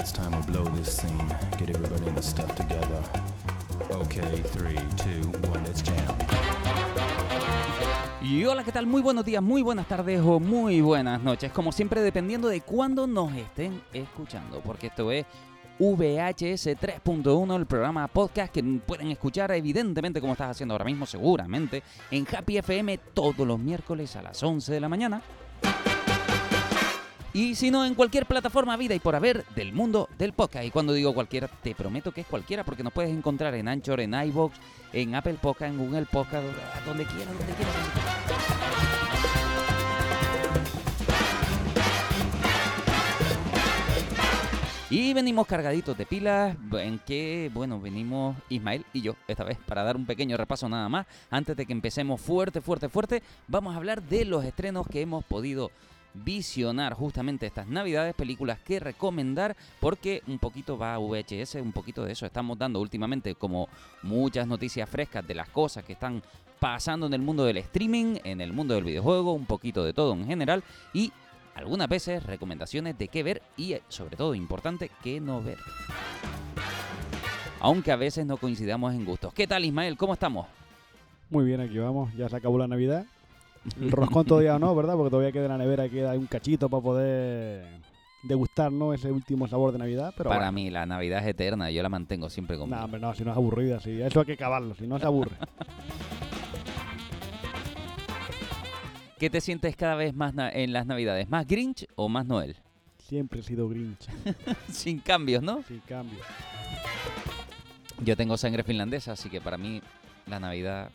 it's time to blow this scene. Get everybody in the stuff together. Okay, three, two, one, let's jam. Y hola, ¿qué tal? Muy buenos días, muy buenas tardes o muy buenas noches. Como siempre, dependiendo de cuándo nos estén escuchando. Porque esto es VHS 3.1, el programa podcast que pueden escuchar evidentemente como estás haciendo ahora mismo, seguramente, en Happy FM todos los miércoles a las 11 de la mañana. Y si no, en cualquier plataforma vida y por haber del mundo del podcast. Y cuando digo cualquiera, te prometo que es cualquiera, porque nos puedes encontrar en Anchor, en iVoox, en Apple Podcast, en Google Podcast, donde quieras, donde quieras. Y venimos cargaditos de pilas, en que, bueno, venimos Ismael y yo esta vez para dar un pequeño repaso nada más. Antes de que empecemos fuerte, fuerte, fuerte, vamos a hablar de los estrenos que hemos podido visionar justamente estas navidades, películas que recomendar, porque un poquito va a VHS, un poquito de eso estamos dando últimamente como muchas noticias frescas de las cosas que están pasando en el mundo del streaming, en el mundo del videojuego, un poquito de todo en general y algunas veces recomendaciones de qué ver y sobre todo importante, qué no ver. Aunque a veces no coincidamos en gustos. ¿Qué tal Ismael? ¿Cómo estamos? Muy bien, aquí vamos. Ya se acabó la Navidad. El roscón todavía no, ¿verdad? Porque todavía queda en la nevera, queda un cachito para poder degustar, ¿no? Ese último sabor de Navidad. Pero Para bueno. mí la Navidad es eterna, yo la mantengo siempre conmigo. No, hombre, no, si no es aburrida, sí. Eso hay que acabarlo, si no se aburre. ¿Qué te sientes cada vez más en las Navidades? ¿Más Grinch o más Noel? Siempre he sido Grinch, Sin cambios, ¿no? sin cambio. Yo tengo sangre finlandesa, así que para mí la Navidad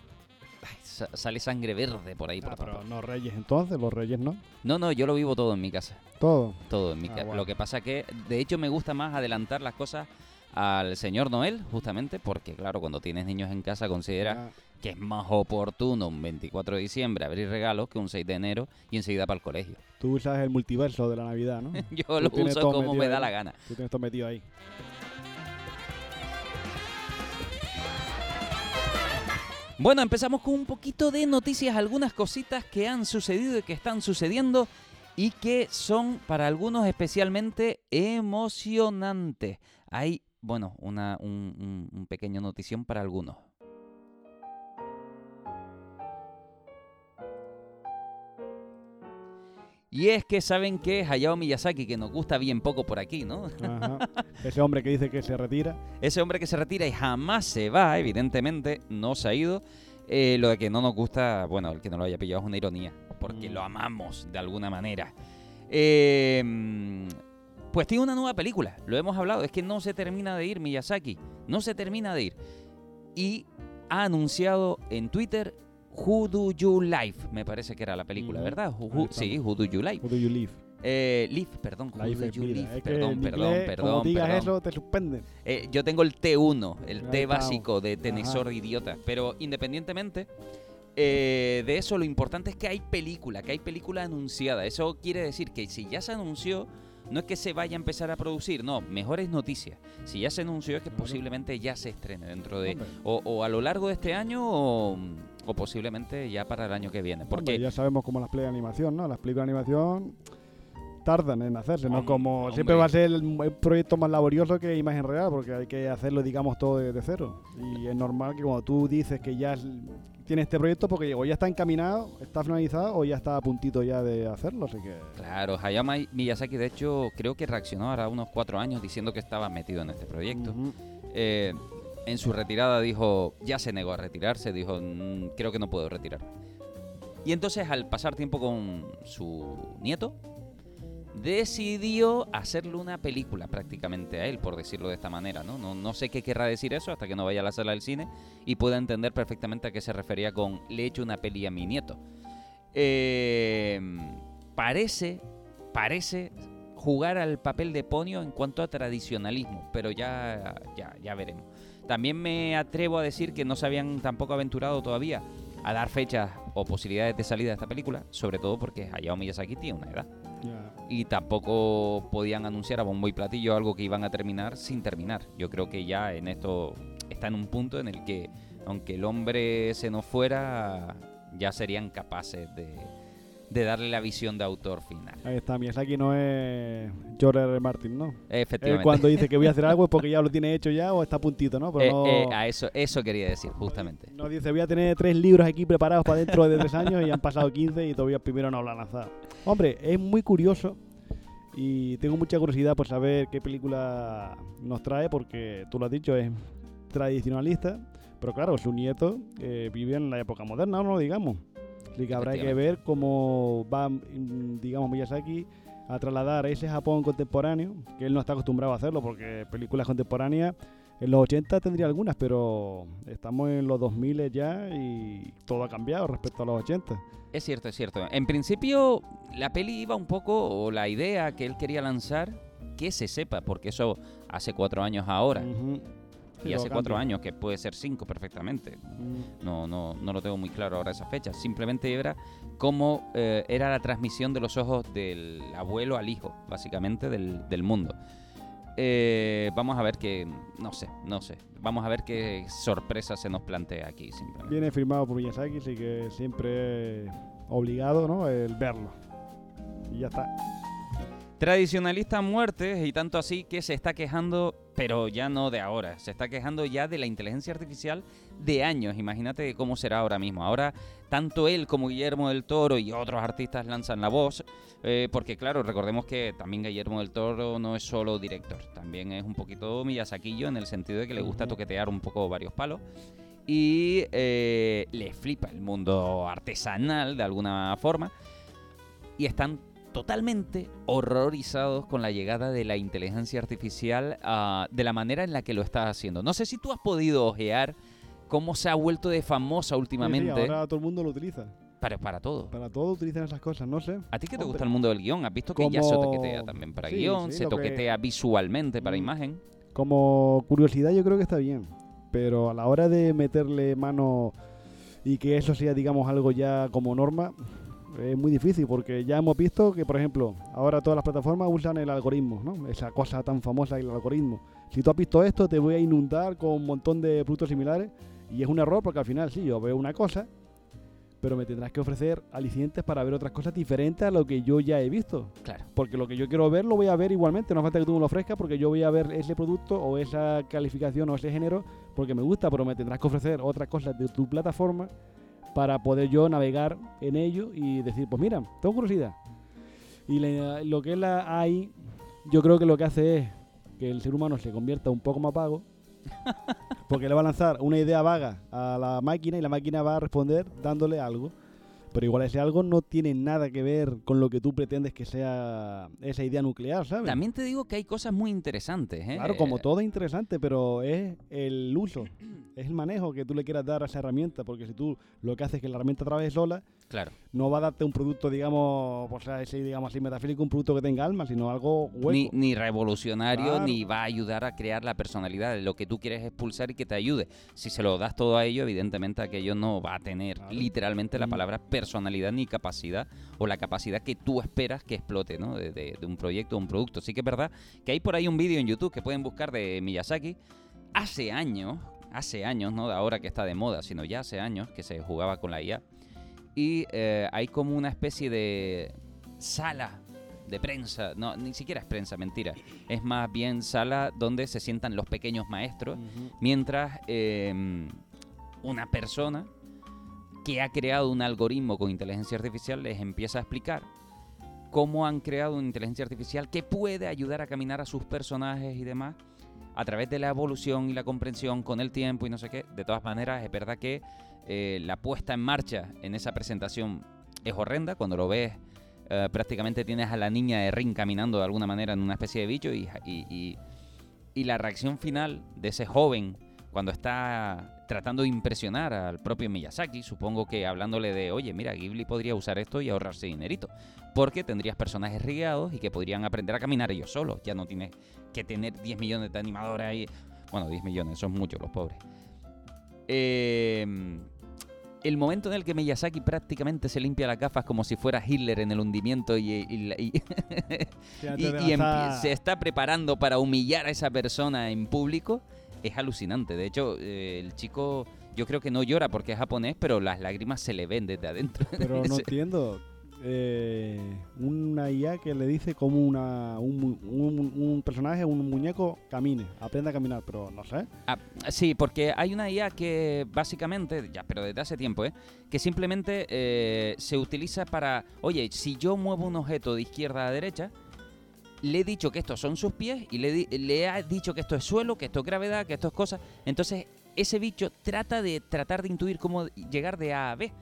sale sangre verde por ahí. Por Ah, todas pero no Reyes entonces, los Reyes no. No, no, yo lo vivo todo en mi casa. Todo. Todo en mi Ah, casa. bueno. Lo que pasa que, de hecho, me gusta más adelantar las cosas al señor Noel, justamente, porque, claro, cuando tienes niños en casa considera Ah, que es más oportuno un 24 de diciembre abrir regalos que un 6 de enero y enseguida para el colegio. tú usas el multiverso de la Navidad, ¿no? Yo lo uso como me da ahí. la gana. Tú tienes todo metido ahí. Bueno, empezamos con un poquito de noticias, algunas cositas que han sucedido y que están sucediendo y que son para algunos especialmente emocionantes. Hay, bueno, una, un, un- pequeño notición para algunos. Y es que saben que Hayao Miyazaki, que nos gusta bien poco por aquí, ¿no? Ajá. Ese hombre que dice que se retira. Ese hombre que se retira y jamás se va, evidentemente, no se ha ido. Eh, lo de que no nos gusta, bueno, el que no lo haya pillado es una ironía, porque Mm. lo amamos de alguna manera. Eh, mm, pues tiene una nueva película, lo hemos hablado, es que no se termina de ir Miyazaki, no se termina de ir. Y ha anunciado en Twitter Who Do You Live, me parece que era la película. ¿verdad? Who- sí, Who Do You Live. Who do you live? Eh, live, perdón, Who Do You. Live, perdón, perdón, inglés, perdón, Como digas perdón. eso, te suspenden. Eh, yo tengo el T1, el T básico de tenesor Ajá. idiota. Pero independientemente eh, de eso, lo importante es que hay película, que hay película anunciada. Eso quiere decir que si ya se anunció, no es que se vaya a empezar a producir, no, mejores noticias. Si ya se anunció es que posiblemente ya se estrene dentro de... O, o a lo largo de este año o, o posiblemente ya para el año que viene. Hombre, Porque ya sabemos cómo las de animación, ¿no? Las películas de animación tardan en hacerse, ¿no? Como hombre. siempre va a ser el, proyecto más laborioso que imagen real, porque hay que hacerlo, digamos, todo desde cero. Y es normal que cuando tú dices que ya tienes este proyecto, porque o ya está encaminado, está finalizado, o ya está a puntito ya de hacerlo, así que... Claro, Hayao Mi- Miyazaki de hecho creo que reaccionó ahora unos cuatro años diciendo que estaba metido en este proyecto. Eh, en su retirada dijo, ya se negó a retirarse, dijo, "Mm, creo que no puedo retirarme. Y entonces al pasar tiempo con su nieto, decidió hacerle una película prácticamente a él, por decirlo de esta manera. ¿no? No, no sé qué querrá decir eso hasta que no vaya a la sala del cine y pueda entender perfectamente a qué se refería con le he hecho una peli a mi nieto. Eh, parece, parece jugar al papel de Ponio en cuanto a tradicionalismo, pero ya, ya, ya veremos. También me atrevo a decir que no se habían tampoco aventurado todavía a dar fechas o posibilidades de salida de esta película, sobre todo porque Hayao Miyazaki tiene una edad. Y tampoco podían anunciar a bombo y platillo algo que iban a terminar sin terminar. Yo creo que ya en esto está en un punto en el que, aunque el hombre se nos fuera, ya serían capaces de, de darle la visión de autor final. Ahí está, Miyazaki no es George R. R. Martin, ¿no? Él Efectivamente. cuando dice que voy a hacer algo es porque ya lo tiene hecho ya o está a puntito, ¿no? Pero Eh, no, eh, a eso, eso quería decir, justamente. no dice voy a tener tres libros aquí preparados para dentro de tres años y han pasado 15 y todavía primero no lo han lanzado. Hombre, es muy curioso y tengo mucha curiosidad por saber qué película nos trae porque tú lo has dicho, es tradicionalista, pero claro, su nieto eh, vive en la época moderna, no lo digamos. Así que habrá que ver cómo va, mm, digamos, Miyazaki a trasladar ese Japón contemporáneo, que él no está acostumbrado a hacerlo, porque películas contemporáneas en los 80 tendría algunas, pero estamos en los 2000 ya y todo ha cambiado respecto a los 80. Es cierto, es cierto. En principio, la peli iba un poco, o la idea que él quería lanzar, que se sepa, porque eso hace cuatro años ahora. Y hace cuatro años, que puede ser cinco perfectamente. Mm. No, no, no lo tengo muy claro ahora esa fecha. Simplemente era cómo eh, era la transmisión de los ojos del abuelo al hijo, básicamente, del, del mundo. Eh, vamos a ver qué, no sé, no sé. Vamos a ver qué sorpresa se nos plantea aquí, simplemente. Viene firmado por Miyazaki, así que siempre es obligado, ¿no? El verlo. Y ya está. Tradicionalista a muerte y tanto así que se está quejando, pero ya no de ahora, se está quejando ya de la inteligencia artificial de años. Imagínate cómo será ahora mismo. Ahora tanto él como Guillermo del Toro y otros artistas lanzan la voz, eh, porque claro, recordemos que también Guillermo del Toro no es solo director, también es un poquito millasaquillo en el sentido de que le gusta toquetear un poco varios palos. Y eh, le flipa el mundo artesanal de alguna forma. Y están totalmente horrorizados con la llegada de la inteligencia artificial ah, de la manera en la que lo está haciendo. No sé si tú has podido ojear cómo se ha vuelto de famosa Sí, sí, últimamente ahora todo el mundo lo utiliza. para, para todo. Para todo utilizan esas cosas, no sé. ¿A ti que te Hombre. gusta el mundo del guion? ¿Has visto que ya se toquetea también para Sí, guion? sí, se que- toquetea visualmente para Mm. imagen. Como curiosidad yo creo que está bien, pero a la hora de meterle mano y que eso sea, digamos, algo ya como norma, es muy difícil porque ya hemos visto que, por ejemplo, ahora todas las plataformas usan el algoritmo, ¿no? Esa cosa tan famosa, el algoritmo. Si tú has visto esto, te voy a inundar con un montón de productos similares y es un error porque al final sí, yo veo una cosa, pero me tendrás que ofrecer alicientes para ver otras cosas diferentes a lo que yo ya he visto. Claro. Porque lo que yo quiero ver lo voy a ver igualmente, no hace falta que tú me lo ofrezcas porque yo voy a ver ese producto o esa calificación o ese género porque me gusta, pero me tendrás que ofrecer otras cosas de tu plataforma para poder yo navegar en ello y decir, pues mira, tengo curiosidad. Y la- lo que es la AI, yo creo que lo que hace es que el ser humano se convierta un poco más vago, porque le va a lanzar una idea vaga a la máquina y la máquina va a responder dándole algo. Pero igual ese algo no tiene nada que ver con lo que tú pretendes que sea esa idea nuclear, ¿sabes? También te digo que hay cosas muy interesantes. ¿eh? Claro, como todo es interesante, pero es el uso, es el manejo que tú le quieras dar a esa herramienta, porque si tú lo que haces es que la herramienta trabaje sola, Claro. no va a darte un producto, digamos, o sea, ese, digamos así, metafílico, un producto que tenga alma, sino algo hueco. Ni, ni revolucionario, Claro. ni va a ayudar a crear la personalidad. Lo que tú quieres es pulsar y que te ayude. Si se lo das todo a ello, evidentemente aquello no va a tener Claro. literalmente la palabra personalidad ni capacidad o la capacidad que tú esperas que explote ¿no? de, de- de un proyecto o un producto. Sí que es verdad que hay por ahí un vídeo en YouTube que pueden buscar de Miyazaki. Hace años, hace años, no de ahora que está de moda, sino ya hace años que se jugaba con la IA. Y eh, hay como una especie de sala de prensa, no, ni siquiera es prensa, mentira. Es más bien sala donde se sientan los pequeños maestros, mientras eh, una persona que ha creado un algoritmo con inteligencia artificial les empieza a explicar cómo han creado una inteligencia artificial que puede ayudar a caminar a sus personajes y demás a través de la evolución y la comprensión con el tiempo y no sé qué. De todas maneras, es verdad que eh, la puesta en marcha en esa presentación es horrenda. Cuando lo ves, eh, prácticamente tienes a la niña de Ring caminando de alguna manera en una especie de bicho y- y- y la reacción final de ese joven cuando está tratando de impresionar al propio Miyazaki, supongo que hablándole de, oye, mira, Ghibli podría usar esto y ahorrarse dinerito, porque tendrías personajes rigados y que podrían aprender a caminar ellos solos, ya no tienes que tener 10 millones de animadores ahí, bueno, 10 millones, son muchos los pobres. Eh, el momento en el que Miyazaki prácticamente se limpia las gafas como si fuera Hitler en el hundimiento y, y- se está preparando para humillar a esa persona en público, es alucinante. De hecho, eh, el chico yo creo que no llora porque es japonés, pero las lágrimas se le ven desde adentro. Pero no entiendo. eh, una IA que le dice cómo una, un- un personaje, un muñeco, camine, aprenda a caminar, pero no sé. Ah, sí, porque hay una IA que básicamente, ya, pero desde hace tiempo, ¿eh? que simplemente eh, se utiliza para, oye, si yo muevo un objeto de izquierda a derecha, le he dicho que estos son sus pies y le, le ha dicho que esto es suelo, que esto es gravedad, que esto es cosa. Entonces, ese bicho trata de tratar de intuir cómo llegar de A a B.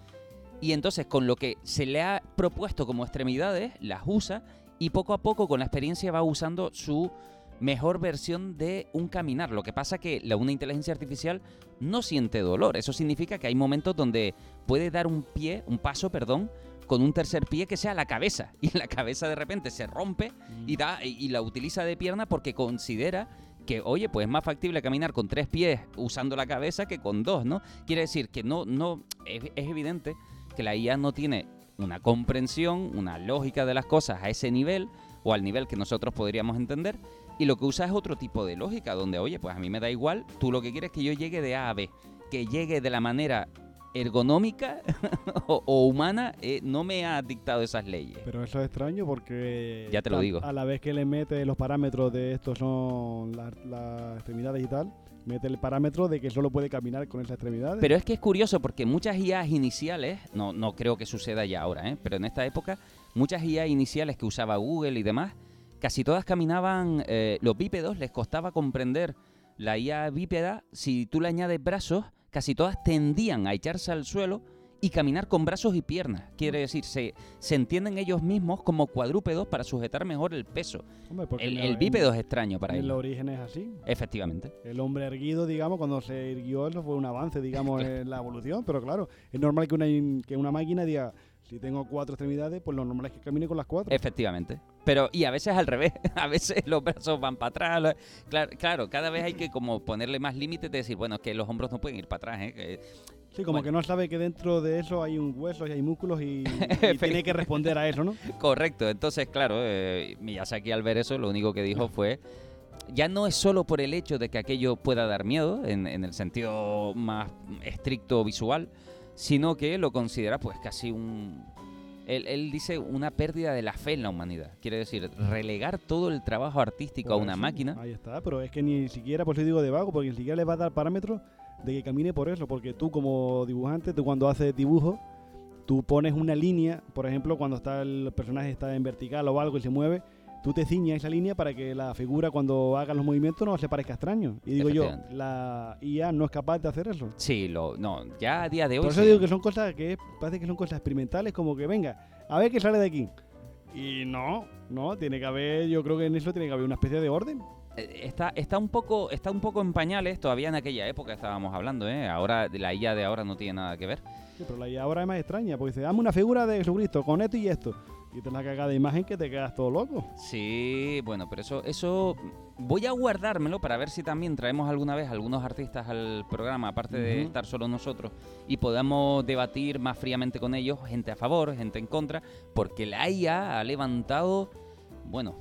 Y entonces, con lo que se le ha propuesto como extremidades, las usa y poco a poco, con la experiencia, va usando su mejor versión de un caminar. Lo que pasa que la, una inteligencia artificial no siente dolor. Eso significa que hay momentos donde puede dar un pie, un paso, perdón, con un tercer pie que sea la cabeza. Y la cabeza de repente se rompe y, da, y la utiliza de pierna porque considera que, oye, pues es más factible caminar con tres pies usando la cabeza que con dos, ¿no? Quiere decir que no, no, es, es evidente que la IA no tiene una comprensión, una lógica de las cosas a ese nivel o al nivel que nosotros podríamos entender y lo que usa es otro tipo de lógica donde, oye, pues a mí me da igual, tú lo que quieres es que yo llegue de A a B, que llegue de la manera ergonómica o, o humana, eh, no me ha dictado esas leyes. Pero eso es extraño porque... Ya te lo digo. A la vez que le mete los parámetros de estos son las, extremidades y tal, mete el parámetro de que solo puede caminar con esas extremidades. Pero es que es curioso porque muchas IAs iniciales, no, no creo que suceda ya ahora, ¿eh? pero en esta época, muchas IA iniciales que usaba Google y demás, casi todas caminaban, eh, los bípedos les costaba comprender la IA bípeda, si tú le añades brazos, casi todas tendían a echarse al suelo y caminar con brazos y piernas. Quiere decir, se, se entienden ellos mismos como cuadrúpedos para sujetar mejor el peso. Hombre, porque El, el bípedo en- es extraño para En el ellos. origen es así. Efectivamente. El hombre erguido, digamos, cuando se erguió, eso fue un avance, digamos, en la evolución. Pero claro, es normal que una, que una máquina diga, si tengo cuatro extremidades, pues lo normal es que camine con las cuatro. Efectivamente. Pero, y a veces al revés, a veces los brazos van para atrás. Claro, claro, cada vez hay que como ponerle más límites de decir, bueno, es que los hombros no pueden ir para atrás, ¿eh? Que- Sí, como Bueno. que no sabe que dentro de eso hay un hueso y hay músculos y, y tiene que responder a eso, ¿no? Correcto, entonces, claro, eh, Miyazaki al ver eso, lo único que dijo fue, ya no es solo por el hecho de que aquello pueda dar miedo, en, en el sentido más estricto visual, sino que lo considera pues casi un... Él, él dice una pérdida de la fe en la humanidad. Quiere decir, relegar todo el trabajo artístico a Por una máquina. Ahí está, pero es que ni siquiera, por eso digo de vago, porque ni siquiera le va a dar parámetros de que camine por eso, porque tú como dibujante, tú cuando haces dibujo, tú pones una línea, por ejemplo, cuando está el personaje está en vertical o algo y se mueve, tú te ciñas esa línea para que la figura cuando haga los movimientos no se parezca extraño. Y digo yo, la IA no es capaz de hacer eso. Sí, lo, no, ya a día de hoy... Por eso sí. digo que son cosas que parece que son cosas experimentales, como que venga, a ver qué sale de aquí. Y no, no, tiene que haber, yo creo que en eso tiene que haber una especie de orden. Eh, Está, está, un poco, está un poco en pañales, todavía en aquella época estábamos hablando, ¿eh? Ahora, la IA de ahora no tiene nada que ver. Sí, pero la IA ahora es más extraña, porque dice, dame una figura de Jesucristo con esto y esto. Y te la cagada de imagen que te quedas todo loco. Sí, bueno, pero eso, eso voy a guardármelo para ver si también traemos alguna vez algunos artistas al programa, aparte de estar solo nosotros, y podamos debatir más fríamente con ellos, gente a favor, gente en contra, porque la IA ha levantado, bueno,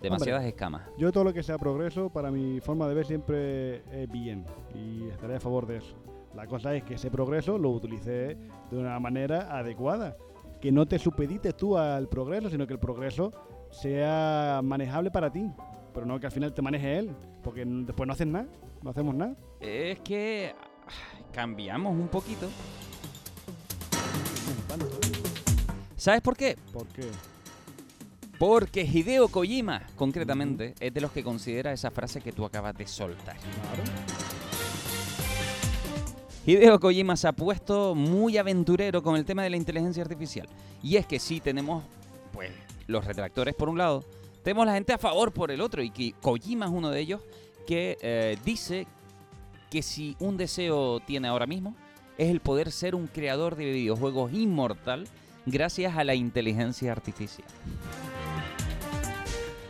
demasiadas escamas. Yo todo lo que sea progreso, para mi forma de ver siempre es bien. Y estaré a favor de eso. La cosa es que ese progreso lo utilice de una manera adecuada. Que no te supedites tú al progreso, sino que el progreso sea manejable para ti. Pero no que al final te maneje él. Porque después no haces nada. No hacemos nada. Es que cambiamos un poquito. ¿Sabes por qué? ¿Por qué? Porque Hideo Kojima, concretamente, es de los que considera esa frase que tú acabas de soltar. Claro. Hideo Kojima se ha puesto muy aventurero con el tema de la inteligencia artificial. Y es que sí tenemos, pues, los retractores por un lado, tenemos la gente a favor por el otro. Y que Kojima es uno de ellos que eh, dice que si un deseo tiene ahora mismo, es el poder ser un creador de videojuegos inmortal gracias a la inteligencia artificial.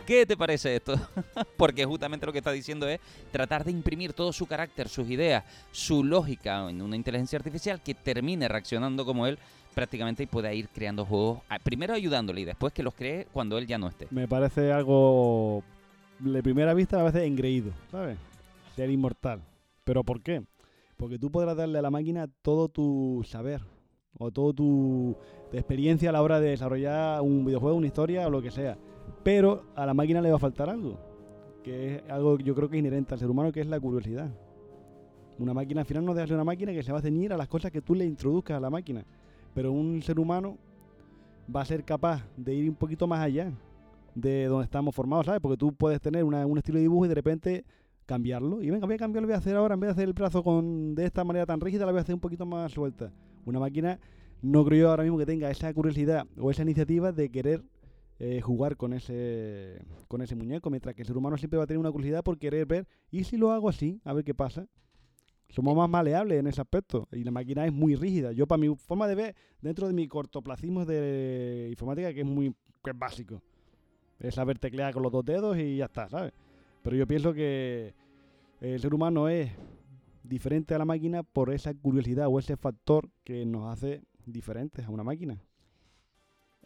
¿Qué te parece esto? Porque justamente lo que está diciendo es tratar de imprimir todo su carácter, sus ideas, su lógica en una inteligencia artificial que termine reaccionando como él prácticamente y pueda ir creando juegos, primero ayudándole y después que los cree cuando él ya no esté. Me parece algo de primera vista a veces engreído, ¿sabes? Ser inmortal. ¿Pero por qué? Porque tú podrás darle a la máquina todo tu saber o toda tu, tu experiencia a la hora de desarrollar un videojuego, una historia o lo que sea. Pero a la máquina le va a faltar algo, que es algo que yo creo que es inherente al ser humano, que es la curiosidad. Una máquina al final no deja de ser una máquina que se va a ceñir a las cosas que tú le introduzcas a la máquina. Pero un ser humano va a ser capaz de ir un poquito más allá de donde estamos formados, ¿sabes? Porque tú puedes tener un estilo de dibujo y de repente cambiarlo. Y venga, voy a cambiarlo, voy a hacer ahora, en vez de hacer el brazo con, de esta manera tan rígida, la voy a hacer un poquito más suelta. Una máquina no creo yo ahora mismo que tenga esa curiosidad o esa iniciativa de querer eh, jugar con ese, con ese muñeco, mientras que el ser humano siempre va a tener una curiosidad por querer ver, ¿y si lo hago así? A ver qué pasa. Somos más maleables en ese aspecto y la máquina es muy rígida. Yo, para mi forma de ver, dentro de mi cortoplacismo de informática, que es muy que es básico, es saber teclear con los dos dedos y ya está, ¿sabes? Pero yo pienso que el ser humano es diferente a la máquina por esa curiosidad o ese factor que nos hace diferentes a una máquina.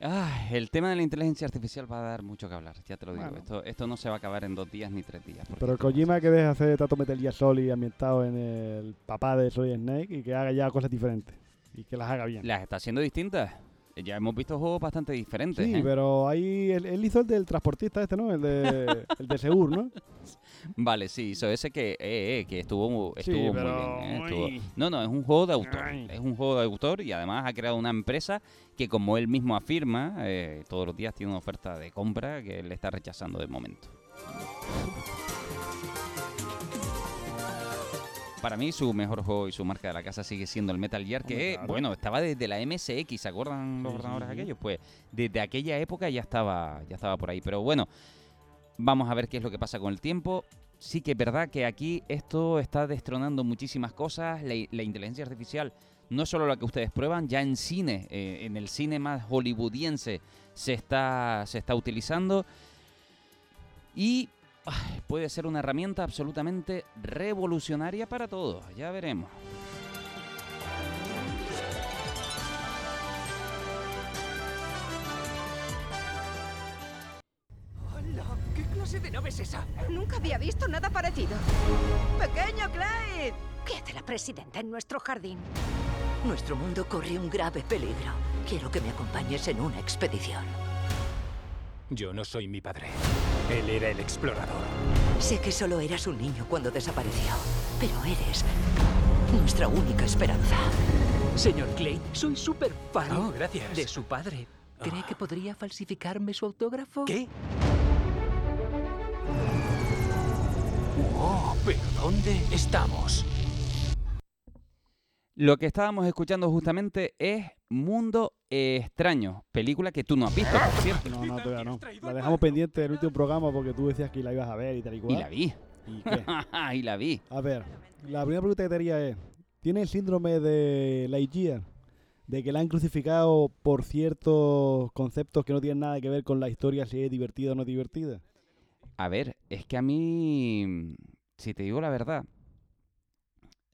Ah, el tema de la inteligencia artificial va a dar mucho que hablar, ya te lo digo. Bueno. Esto, esto no se va a acabar en dos días ni tres días. Pero Kojima que deje de hacer tanto Metal Gear Solid ambientado en el papá de Solid Snake y que haga ya cosas diferentes y que las haga bien. las está haciendo distintas. Ya hemos visto juegos bastante diferentes. Sí, ¿eh? pero ahí él, él hizo el del transportista este, ¿no? El de, el de Segur, ¿no? Vale, sí, hizo ese que, eh, eh, que estuvo, Sí, estuvo muy pero bien. ¿eh? Estuvo- No, no, es un juego de autor. Ay. Es un juego de autor y además ha creado una empresa que, como él mismo afirma, eh, todos los días tiene una oferta de compra que él está rechazando de momento. Para mí su mejor juego y su marca de la casa sigue siendo el Metal Gear, que claro. bueno, estaba desde la MSX, ¿se acuerdan los ordenadores sí. aquellos? Pues desde aquella época ya estaba, ya estaba por ahí. Pero bueno, vamos a ver qué es lo que pasa con el tiempo. Sí que es verdad que aquí esto está destronando muchísimas cosas. La, inteligencia artificial no es solo la que ustedes prueban, ya en cine, eh, en el cine más hollywoodiense se está, se está utilizando. Y puede ser una herramienta absolutamente revolucionaria para todos. Ya veremos. Clase de nave es esa? Nunca había visto nada parecido. ¡Pequeño Clyde! ¿Qué hace la presidenta en nuestro jardín? Nuestro mundo corre un grave peligro. Quiero que me acompañes en una expedición. Yo no soy mi padre. Él era el explorador. Sé que solo eras un niño cuando desapareció, pero eres nuestra única esperanza. Señor Clay, soy súper fan Oh, gracias. de su padre. ¿Cree Ah. que podría falsificarme su autógrafo? ¿Qué? Oh, pero ¿dónde estamos? Lo que estábamos escuchando justamente es Mundo Extraño, película que tú no has visto, por cierto. No, no, todavía no. La dejamos pendiente del último programa porque tú decías que la ibas a ver y tal y cual. Y la vi. ¿Y qué? y la vi. A ver, la primera pregunta que te haría es, ¿tiene el síndrome de Lightyear? De que la han crucificado por ciertos conceptos que no tienen nada que ver con la historia, si es divertida o no divertida. A ver, es que a mí, si te digo la verdad,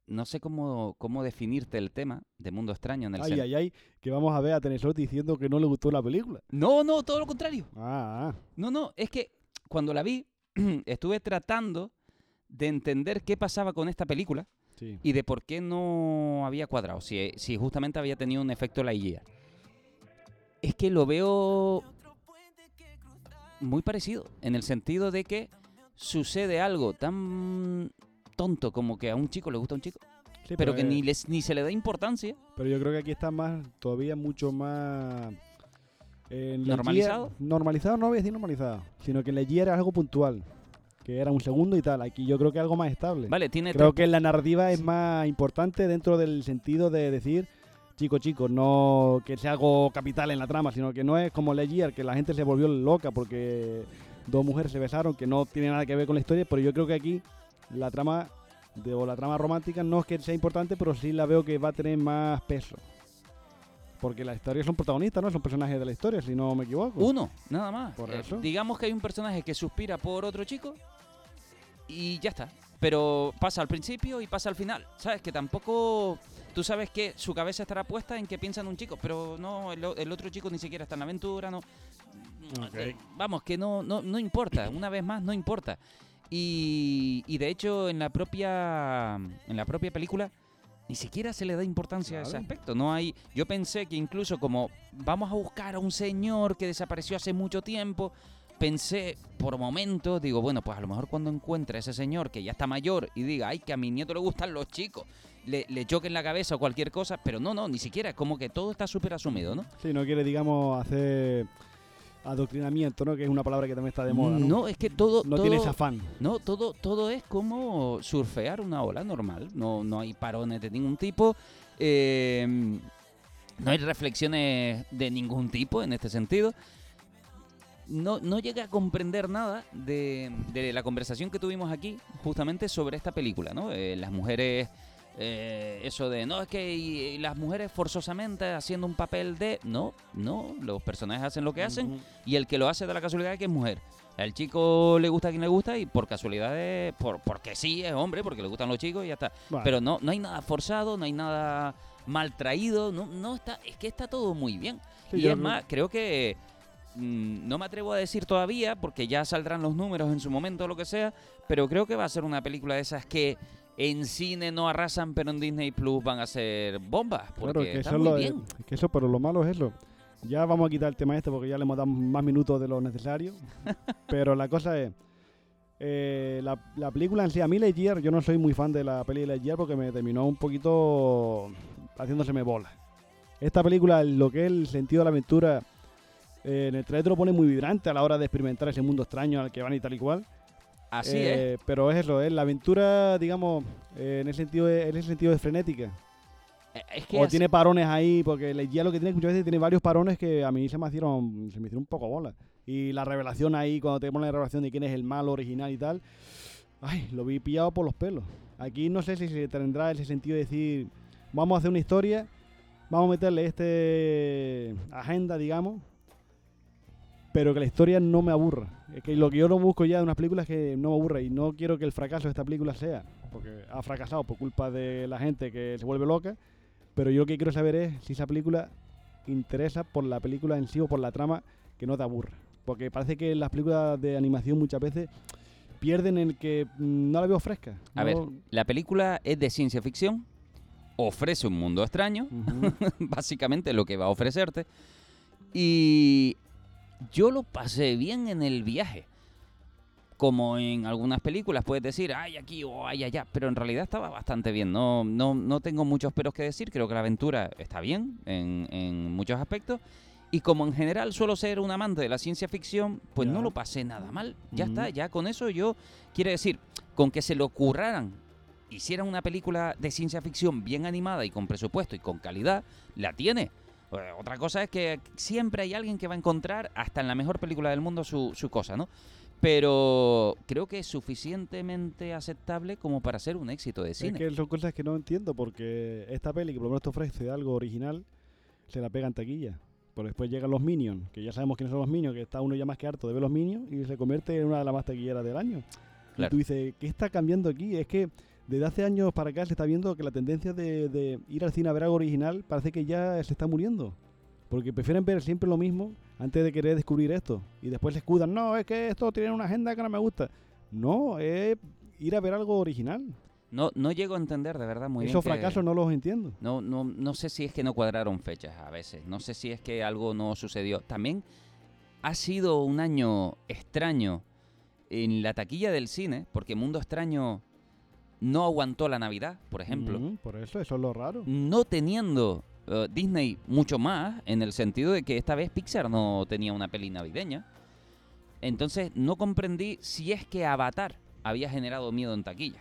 no sé cómo, cómo definirte el tema de Mundo Extraño en el Ay, sen- ay, ay, que vamos a ver a Tenesot diciendo que no le gustó la película. No, no, todo lo contrario. Ah, ah. No, no, es que cuando la vi, estuve tratando de entender qué pasaba con esta película sí. y de por qué no había cuadrado, si, si justamente había tenido un efecto Lightyear. Es que lo veo muy parecido, en el sentido de que sucede algo tan tonto como que a un chico le gusta a un chico, Sí, pero que eh, ni, les, ni se le da importancia. Pero yo creo que aquí está más, todavía mucho más... en Lightyear- ¿Normalizado? Normalizado no voy a decir normalizado, sino que en Lightyear era algo puntual, que era un segundo y tal. Aquí yo creo que algo más estable. Vale, tiene Creo que la narrativa es más importante dentro del sentido de decir, chico, chico, no que sea algo capital en la trama, sino que no es como Lightyear, que la gente se volvió loca porque dos mujeres se besaron, que no tiene nada que ver con la historia, pero yo creo que aquí la trama de, o la trama romántica no es que sea importante, pero sí la veo que va a tener más peso. Porque las historias son protagonistas, ¿no? Son personajes de la historia, si no me equivoco. Uno, nada más. Por Eh, eso. digamos que hay un personaje que suspira por otro chico y ya está. Pero pasa al principio y pasa al final. ¿Sabes? Que tampoco... Tú sabes que su cabeza estará puesta en que piensa en un chico, pero no, el, otro chico ni siquiera está en la aventura, no... Eh, Vamos, que no, no, no importa. Una vez más, no importa. Y, y de hecho, en la propia en la propia película ni siquiera se le da importancia a ese Claro. aspecto. No hay. Yo pensé que incluso como vamos a buscar a un señor que desapareció hace mucho tiempo. Pensé por momentos, digo, bueno, pues a lo mejor cuando encuentre a ese señor que ya está mayor y diga, ay, que a mi nieto le gustan los chicos, le, le choque en la cabeza o cualquier cosa, pero no, no, ni siquiera, es como que todo está súper asumido, ¿no? Sí, no quiere, digamos, hacer adoctrinamiento, ¿no? Que es una palabra que también está de moda. No, es que todo. No todo- tienes afán. No, todo, todo es como surfear una ola normal. No, no hay parones de ningún tipo. eh, no hay reflexiones de ningún tipo en este sentido. No, no llegué a comprender nada de, de la conversación que tuvimos aquí justamente sobre esta película, ¿no? Eh, las mujeres, eh, eso de, no, es que y- y las mujeres forzosamente haciendo un papel de... No, no, los personajes hacen lo que hacen y el que lo hace da la casualidad de que es mujer. Al chico le gusta a quien le gusta y por casualidad es, por, porque sí es hombre, porque le gustan los chicos y ya está. Pero no, no hay nada forzado, no hay nada mal traído, no, no está, es que está todo muy bien. sí, y es más, creo que mm, no me atrevo a decir todavía, porque ya saldrán los números en su momento o lo que sea, pero creo que va a ser una película de esas que en cine no arrasan, pero en Disney Plus van a ser bombas, porque Claro, que eso, es muy lo, bien. es que eso, pero lo malo es eso. Ya vamos a quitar el tema este porque ya le hemos dado más minutos de lo necesario. pero la cosa es, eh, la, la película en sí, a mí Lightyear, yo no soy muy fan de la peli de Lightyear porque me terminó un poquito haciéndoseme bola. Esta película, lo que es el sentido de la aventura, eh, en el trailer lo pone muy vibrante a la hora de experimentar ese mundo extraño al que van y tal y cual. Así es. Eh, Pero es eso, es la aventura, digamos, eh, en, el sentido de, en ese sentido de frenética. Eh, Es que O así- tiene parones ahí, porque el ya lo que tiene muchas veces tiene varios parones que a mí se me hicieron, se me hicieron un poco bola. Y la revelación ahí, cuando te ponen la revelación de quién es el malo original y tal, ay, lo vi pillado por los pelos. Aquí no sé si se tendrá ese sentido de decir, vamos a hacer una historia, vamos a meterle este agenda, digamos, pero que la historia no me aburra. Es que lo que yo no busco ya de unas películas es que no me aburra y no quiero que el fracaso de esta película sea, porque ha fracasado por culpa de la gente que se vuelve loca, pero yo lo que quiero saber es si esa película interesa por la película en sí o por la trama que no te aburra. Porque parece que las películas de animación muchas veces pierden el que mm, no la veo fresca. A No- ver, la película es de ciencia ficción, ofrece un mundo extraño, Ujú. básicamente lo que va a ofrecerte. Y yo lo pasé bien en el viaje. Como en algunas películas puedes decir, ay aquí o ay allá, pero en realidad estaba bastante bien. No, no, no tengo muchos peros que decir, creo que la aventura está bien en, en muchos aspectos. Y como en general suelo ser un amante de la ciencia ficción, pues no lo pasé nada mal. Ya está, ya con eso yo, quiere decir, con que se lo curraran, hicieran una película de ciencia ficción bien animada y con presupuesto y con calidad, la tiene. Otra cosa es que siempre hay alguien que va a encontrar, hasta en la mejor película del mundo, su, su cosa, ¿no? Pero creo que es suficientemente aceptable como para ser un éxito de Es cine. que son cosas que no entiendo porque esta peli que por lo menos te ofrece algo original, se la pega en taquilla. Pero después llegan los Minions, que ya sabemos quiénes son los Minions, que está uno ya más que harto de ver los Minions y se convierte en una de las más taquilleras del año. Claro. Y tú dices, ¿qué está cambiando aquí? Es que desde hace años para acá se está viendo que la tendencia de, de ir al cine a ver algo original parece que ya se está muriendo. Porque prefieren ver siempre lo mismo antes de querer descubrir esto. Y después se escudan, no, es que esto tiene una agenda que no me gusta. No, es ir a ver algo original. No, no llego a entender de verdad muy Esos bien. que- fracasos no los entiendo. No, no, no sé si es que no cuadraron fechas a veces. No sé si es que algo no sucedió. También ha sido un año extraño en la taquilla del cine, porque Mundo Extraño no aguantó la Navidad, por ejemplo. Ujú, por eso, eso es lo raro. No teniendo eh, Disney mucho más, en el sentido de que esta vez Pixar no tenía una peli navideña. Entonces no comprendí si es que Avatar había generado miedo en taquilla.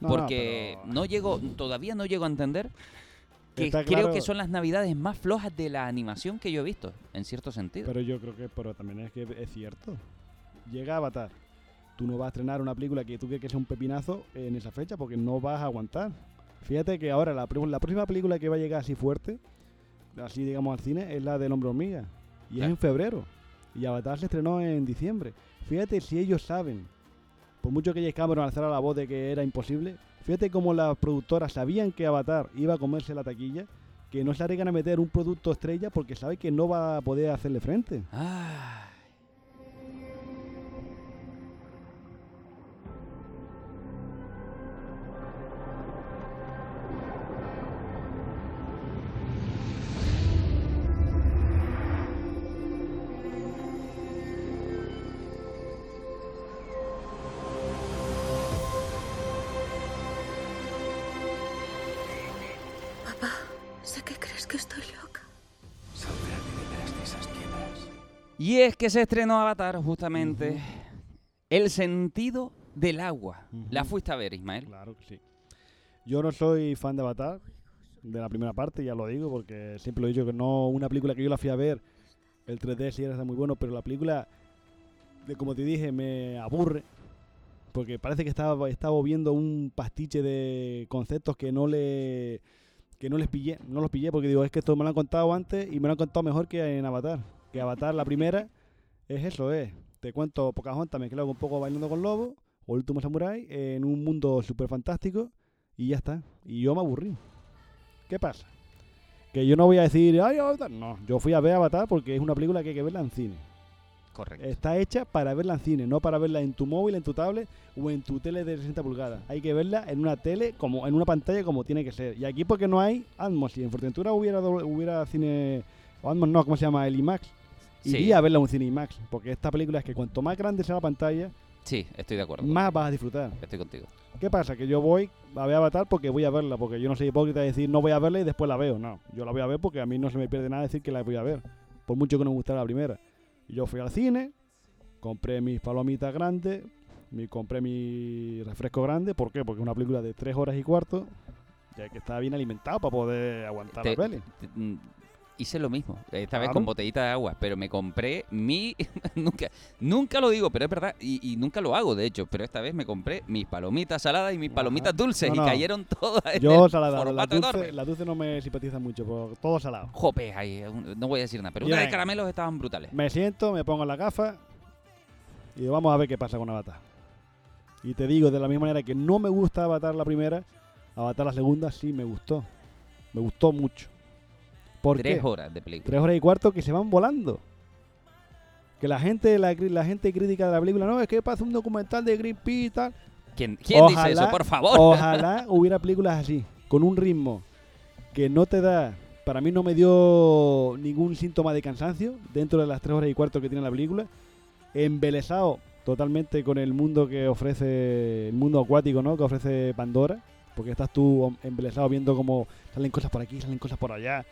No, no, porque pero- no llego, todavía no llego a entender que Está creo claro- que son las navidades más flojas de la animación que yo he visto, en cierto sentido. Pero yo creo que pero también es que es cierto. Llega Avatar. Tú no vas a estrenar una película que tú crees que sea un pepinazo en esa fecha porque no vas a aguantar. Fíjate que ahora la, pr- la próxima película que va a llegar así fuerte, así digamos al cine, es la del Hombre Hormiga. Y es en febrero. Y Avatar se estrenó en diciembre. Fíjate si ellos saben, por mucho que James Cameron alzara la voz de que era imposible, fíjate cómo las productoras sabían que Avatar iba a comerse la taquilla, que no se arriesgan a meter un producto estrella porque sabe que no va a poder hacerle frente. Ay. Es que se estrenó Avatar, justamente. El sentido del agua. La fuiste a ver, Ismael. Claro que sí. Yo no soy fan de Avatar, de la primera parte, ya lo digo, porque siempre lo he dicho que no una película que yo la fui a ver, el 3D sí era muy bueno, pero la película, de, como te dije, me aburre, porque parece que estaba, estaba viendo un pastiche de conceptos que no le que no les pillé, no los pillé porque digo, es que esto me lo han contado antes y me lo han contado mejor que en Avatar. Que Avatar, la primera, es eso, es. Te cuento Pocahontas mezclado un poco bailando con lobo, o el último samurai, en un mundo súper fantástico, y ya está. Y yo me aburrí. ¿Qué pasa? Que yo no voy a decir, ay, Avatar. No, yo fui a ver Avatar porque es una película que hay que verla en cine. Correcto. Está hecha para verla en cine, no para verla en tu móvil, en tu tablet o en tu tele de 60 pulgadas. Hay que verla en una tele, como en una pantalla como tiene que ser. Y aquí porque no hay Atmos. Si en Fuerteventura hubiera, hubiera cine... O Atmos no, ¿cómo se llama? El IMAX. Sí. Iría a verla en un cine IMAX. Porque esta película es que cuanto más grande sea la pantalla, Sí, estoy de acuerdo. más vas a disfrutar. Estoy contigo. ¿Qué pasa? Que yo voy a ver Avatar porque voy a verla, porque yo no soy hipócrita de decir no voy a verla y después la veo. No, yo la voy a ver porque a mí no se me pierde nada decir que la voy a ver, por mucho que no me gustara la primera. Yo fui al cine, compré mis palomitas grandes, me compré mi refresco grande, ¿por qué? Porque es una película de tres horas y cuarto, ya que está bien alimentado para poder aguantar Te- la peli. te- mm, hice lo mismo, esta vez Claro. con botellita de agua, pero me compré mi... nunca, nunca lo digo, pero es verdad, y, y nunca lo hago, de hecho, pero esta vez me compré mis palomitas saladas y mis Ajá. palomitas dulces No, y cayeron todas en Yo el salada, la dulce, la no me simpatiza mucho, por todo salado. Jope, ahí, un- no voy a decir nada, pero una de caramelos estaban brutales. Me siento, me pongo las gafas y vamos a ver qué pasa con Avatar. Y te digo, de la misma manera que no me gusta Avatar la primera, Avatar la segunda sí me gustó. Me gustó mucho. ¿Por Tres qué? horas de película. Tres horas y cuarto que se van volando. Que la gente, la, la gente crítica de la película, no, es que pasa un documental de Greenpeace y tal. ¿Quién, quién dice eso, por favor? Ojalá hubiera películas así, con un ritmo que no te da. Para mí no me dio ningún síntoma de cansancio dentro de las tres horas y cuarto que tiene la película. Embelesado totalmente con el mundo que ofrece, el mundo acuático, ¿no? Que ofrece Pandora. Porque estás tú embelesado viendo cómo salen cosas por aquí, salen cosas por allá.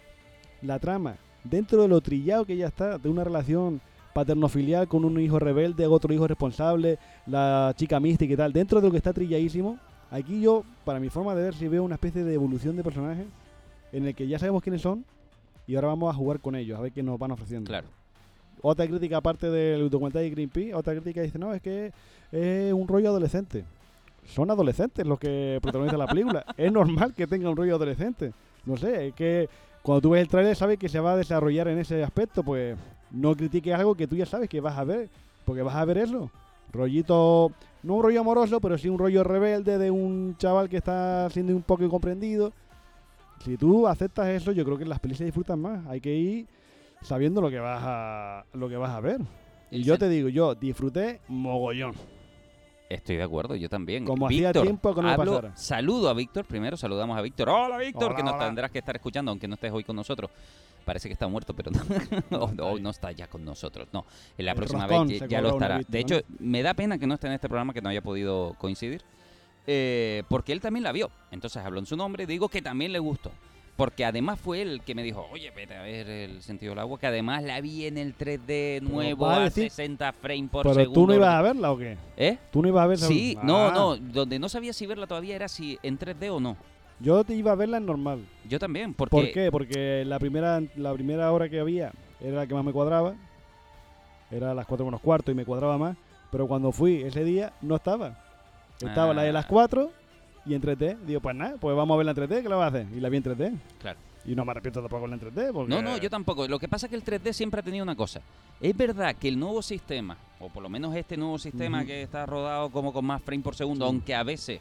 La trama, dentro de lo trillado que ya está, de una relación paterno-filial con un hijo rebelde, otro hijo responsable, la chica mística y tal, dentro de lo que está trilladísimo, aquí yo, para mi forma de ver, sí veo una especie de evolución de personajes en el que ya sabemos quiénes son y ahora vamos a jugar con ellos, a ver qué nos van ofreciendo. Claro. Otra crítica aparte del documental de Greenpeace, otra crítica dice, no, es que es un rollo adolescente. Son adolescentes los que protagonizan la película. Es normal que tenga un rollo adolescente. No sé, es que cuando tú ves el trailer sabes que se va a desarrollar en ese aspecto, pues no critiques algo que tú ya sabes que vas a ver, porque vas a ver eso. Rollito, no un rollo amoroso, pero sí un rollo rebelde de un chaval que está siendo un poco incomprendido. Si tú aceptas eso, yo creo que las pelis se disfrutan más. Hay que ir sabiendo lo que vas a lo que vas a ver. Y yo te digo, yo disfruté mogollón. Estoy de acuerdo, yo también. Como hacía Víctor, tiempo que no hablo- pasara. Saludo a Víctor, primero saludamos a Víctor. Hola Víctor, Hola, que nos hola. tendrás que estar escuchando, aunque no estés hoy con nosotros. Parece que está muerto, pero no, No, está no está ya con nosotros. No, en la El próxima vez ya, ya lo estará. de ¿no? hecho, me da pena que no esté en este programa, que no haya podido coincidir, eh, porque él también la vio. Entonces habló en su nombre, digo que también le gustó. Porque además fue él que me dijo, oye, vete a ver el sentido del agua, que además la vi en el 3D nuevo a a decir- 60 frames por Pero segundo. tú no ibas a verla o qué? ¿Eh? Tú no ibas a verla. Sí, no, Ah, no, donde no sabía si verla todavía era si en 3D o no. Yo te iba a verla en normal. Yo también, porque ¿Por qué? Porque la primera, la primera hora que había era la que más me cuadraba. Era a las 4 menos cuarto y me cuadraba más. Pero cuando fui ese día no estaba. Estaba la de las Ah. 4 y en 3D. Digo, pues nada, pues vamos a verla en 3D, ¿qué la vas a hacer? Y la vi en 3D. Claro. Y no me arrepiento tampoco en 3D. Porque... No, no, yo tampoco. Lo que pasa es que el 3D siempre ha tenido una cosa. Es verdad que el nuevo sistema, o por lo menos este nuevo sistema que está rodado como con más frame por segundo, Sí. aunque a veces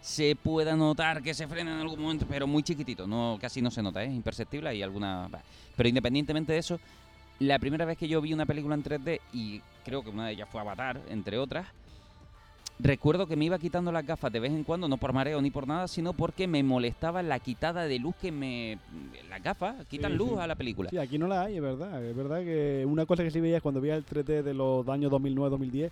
se pueda notar que se frena en algún momento, pero muy chiquitito, no casi no se nota, es imperceptible y alguna... Pero independientemente de eso, la primera vez que yo vi una película en 3D, y creo que una de ellas fue Avatar, entre otras, recuerdo que me iba quitando las gafas de vez en cuando, no por mareo ni por nada, sino porque me molestaba la quitada de luz que me... Las gafas quitan Sí, luz sí. a la película. Sí, aquí no la hay, es verdad. Es verdad que una cosa que sí veías cuando veía el 3D de los años 2009-2010,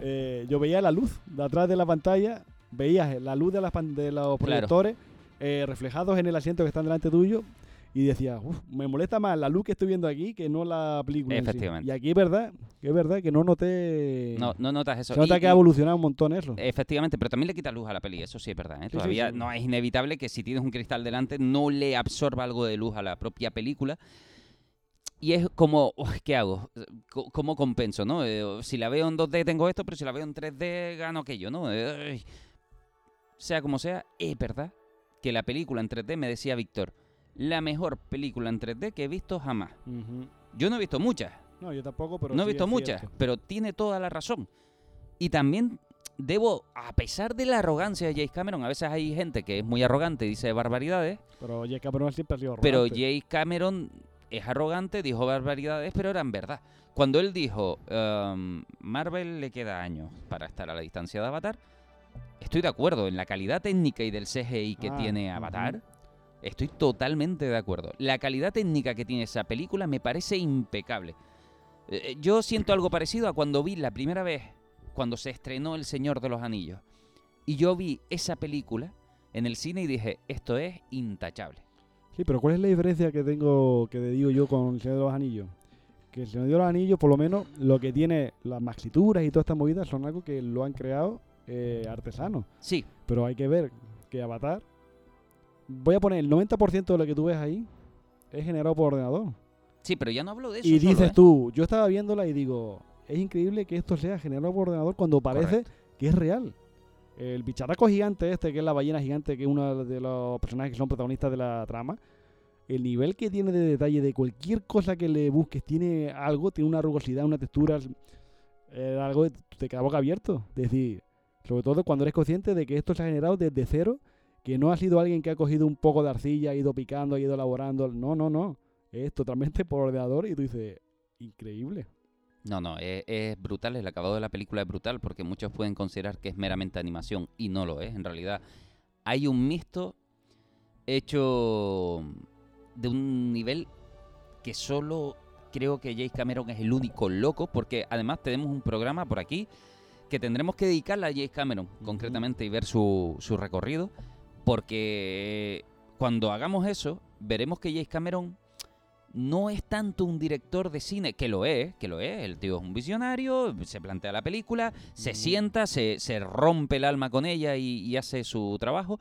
eh, yo veía la luz de atrás de la pantalla, veías la luz de, las de los proyectores eh, reflejados en el asiento que están delante tuyo y decía, "Uf, me molesta más la luz que estoy viendo aquí que no la película. en sí". Efectivamente. Y aquí es verdad, que es verdad que no noté. No, no notas eso. se nota Y- que ha evolucionado un montón eso. Efectivamente, pero también le quita luz a la peli, eso sí es verdad. ¿eh? sí, Todavía sí. no es inevitable que si tienes un cristal delante no le absorba algo de luz a la propia película. Y es como, "Uf, ¿qué hago? ¿Cómo compenso? ¿no? Eh, si la veo en 2D tengo esto, pero si la veo en 3D gano aquello. ¿no? Eh. Sea como sea, es verdad que la película en 3D, me decía Víctor, la mejor película en 3D que he visto jamás. Yo no he visto muchas, No, yo tampoco, pero. no he sí visto muchas, cierto. pero tiene toda la razón. Y también debo, a pesar de la arrogancia de James Cameron, a veces hay gente que es muy arrogante y dice barbaridades, Pero James Cameron siempre ha sido pero arrogante. James Cameron es arrogante, dijo barbaridades, pero eran verdad. Cuando él dijo, um, Marvel le queda años para estar a la distancia de Avatar, estoy de acuerdo en la calidad técnica y del CGI que Ah, tiene. Avatar. Estoy totalmente de acuerdo. La calidad técnica que tiene esa película me parece impecable. Eh, Yo siento algo parecido a cuando vi la primera vez, cuando se estrenó El Señor de los Anillos. Y yo vi esa película en el cine y dije, esto es intachable. Sí, pero ¿cuál es la diferencia que tengo, que te digo yo con El Señor de los Anillos? Que El Señor de los Anillos, por lo menos, lo que tiene las maxituras y todas estas movidas son algo que lo han creado eh, artesanos. Sí, Pero hay que ver que Avatar, voy a poner el 90% de lo que tú ves ahí, es generado por ordenador. sí, pero ya no hablo de eso. y solo, dices ¿eh? tú, yo estaba viéndola y digo, es increíble que esto sea generado por ordenador cuando parece Correcto. que es real. El bicharraco gigante este, que es la ballena gigante, que es uno de los personajes que son protagonistas de la trama, el nivel que tiene de detalle de cualquier cosa que le busques tiene algo, tiene una rugosidad, una textura, eh, algo que te queda boca abierto. Es decir, sobre todo cuando eres consciente de que esto se ha generado desde cero, que no ha sido alguien que ha cogido un poco de arcilla, ha ido picando, ha ido elaborando. No, no, no. Es totalmente por ordenador y tú dices, increíble. No, no, es, es brutal, el acabado de la película es brutal porque muchos pueden considerar que es meramente animación y no lo es. En realidad hay un mixto hecho de un nivel que solo creo que James Cameron es el único loco porque además tenemos un programa por aquí que tendremos que dedicarle a James Cameron concretamente y ver su, su recorrido porque cuando hagamos eso veremos que James Cameron no es tanto un director de cine, que lo es, que lo es, el tío es un visionario, se plantea la película, se sienta, se, se rompe el alma con ella y, y hace su trabajo,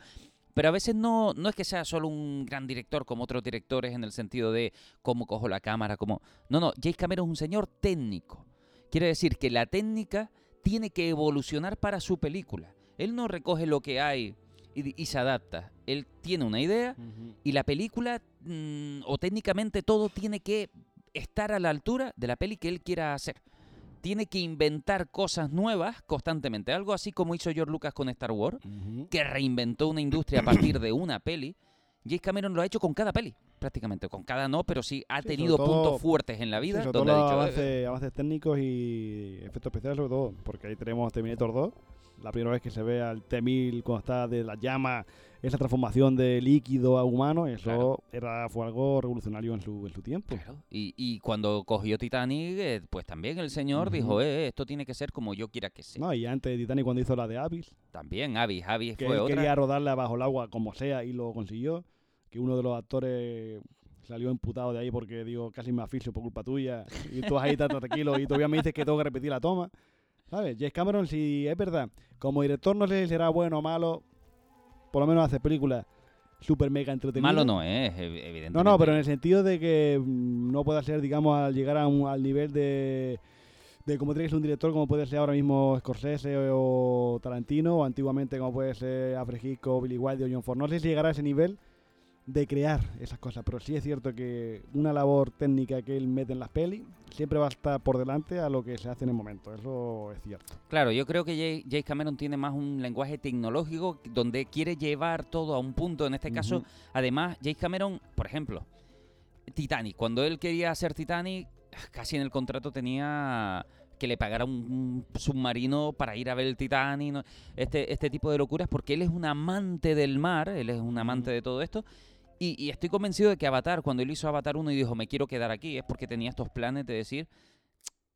pero a veces no, no es que sea solo un gran director como otros directores en el sentido de cómo cojo la cámara, como... No, no, James Cameron es un señor técnico. Quiere decir que la técnica tiene que evolucionar para su película. Él no recoge lo que hay y, y se adapta. Él tiene una idea y la película, mm, o técnicamente todo, tiene que estar a la altura de la peli que él quiera hacer. Tiene que inventar cosas nuevas constantemente. Algo así como hizo George Lucas con Star Wars, que reinventó una industria a partir de una peli. James Cameron lo ha hecho con cada peli, prácticamente. Con cada no, pero sí ha Sí, tenido todo- puntos fuertes en la Sí, vida sobre todo ha dicho, "Eh, avances, avances técnicos y efectos especiales sobre todo, porque ahí tenemos Terminator 2, la primera vez que se ve al T-1000 cuando está de la llama, esa transformación de líquido a humano, eso Claro. era fue algo revolucionario en su, en su tiempo. Claro. Y, y cuando cogió Titanic, eh, pues también el señor dijo, eh, esto tiene que ser como yo quiera que sea. No, y antes de Titanic cuando hizo la de Abyss, También Avi, Avi que fue él otra. quería rodarla bajo el agua como sea y lo consiguió, que uno de los actores salió imputado de ahí porque digo, casi me asfixio por culpa tuya, y tú ahí tan tranquilo y todavía me dices que tengo que repetir la toma. ¿Sabes? James Cameron, si es verdad, como director no sé si será bueno o malo, por lo menos hace películas super mega entretenidas. Malo no es, ev- evidentemente. No, no, pero en el sentido de que mm, no pueda ser, digamos, al llegar a un- al nivel de, de como tiene que ser un director, como puede ser ahora mismo Scorsese o Tarantino, o antiguamente como puede ser Alfred Hitchcock, Billy Wilder o John Ford. No sé si llegará a ese nivel de crear esas cosas, pero sí es cierto que una labor técnica que él mete en las pelis siempre va a estar por delante a lo que se hace en el momento. Eso es cierto. Claro, yo creo que James Cameron tiene más un lenguaje tecnológico donde quiere llevar todo a un punto. En este caso, además, James Cameron, por ejemplo, Titanic. Cuando él quería hacer Titanic, casi en el contrato tenía que le pagara un, un submarino para ir a ver el Titanic, ¿no? este, este tipo de locuras, porque él es un amante del mar, él es un amante de todo esto. Y, y estoy convencido de que Avatar, cuando él hizo Avatar 1 y dijo, me quiero quedar aquí, es porque tenía estos planes de decir,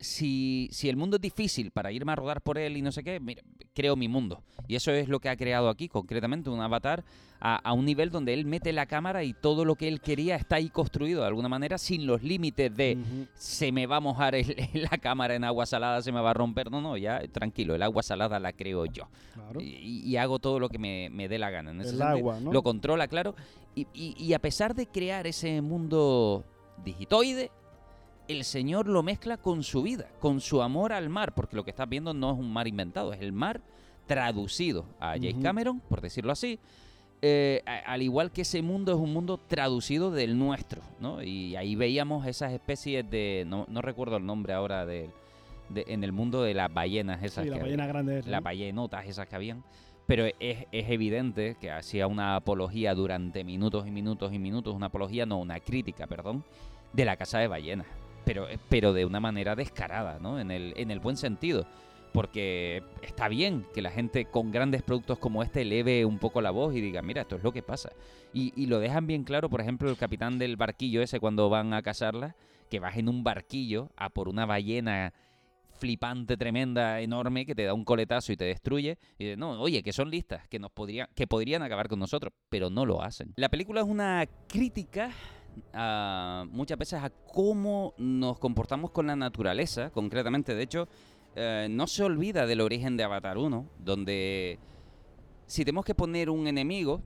si, si el mundo es difícil para irme a rodar por él y no sé qué, mira, creo mi mundo. Y eso es lo que ha creado aquí, concretamente, un avatar a, a un nivel donde él mete la cámara y todo lo que él quería está ahí construido de alguna manera, sin los límites de se me va a mojar el- la cámara en agua salada, se me va a romper. No, no, ya tranquilo, el agua salada la creo yo. Claro. Y, y hago todo lo que me, me dé la gana. En ese El sentido, agua, ¿no? Lo controla, claro. Y, y- y a pesar de crear ese mundo digitoide, el señor lo mezcla con su vida, con su amor al mar, porque lo que estás viendo no es un mar inventado, es el mar traducido a James. Cameron, por decirlo así. Eh, al igual que ese mundo es un mundo traducido del nuestro, ¿no? Y ahí veíamos esas especies de, no, no recuerdo el nombre ahora del- de, en el mundo de las ballenas esas Sí, la que ballena grande esa, las ¿no? ballenotas esas que habían. Pero es, es evidente que hacía una apología durante minutos y minutos y minutos, una apología, no, una crítica, perdón, de la casa de ballenas. Pero, pero de una manera descarada, ¿no? En el, en el buen sentido. Porque está bien que la gente con grandes productos como este eleve un poco la voz y diga, mira, esto es lo que pasa. Y, y lo dejan bien claro, por ejemplo, el capitán del barquillo ese cuando van a cazarla, que vas en un barquillo a por una ballena flipante, tremenda, enorme, que te da un coletazo y te destruye. Y dices, no, oye, que son listas, que nos podrían, que podrían acabar con nosotros, pero no lo hacen. La película es una crítica a- muchas veces a cómo nos comportamos con la naturaleza, concretamente. De hecho, eh, no se olvida del origen de Avatar 1, donde si tenemos que poner un enemigo,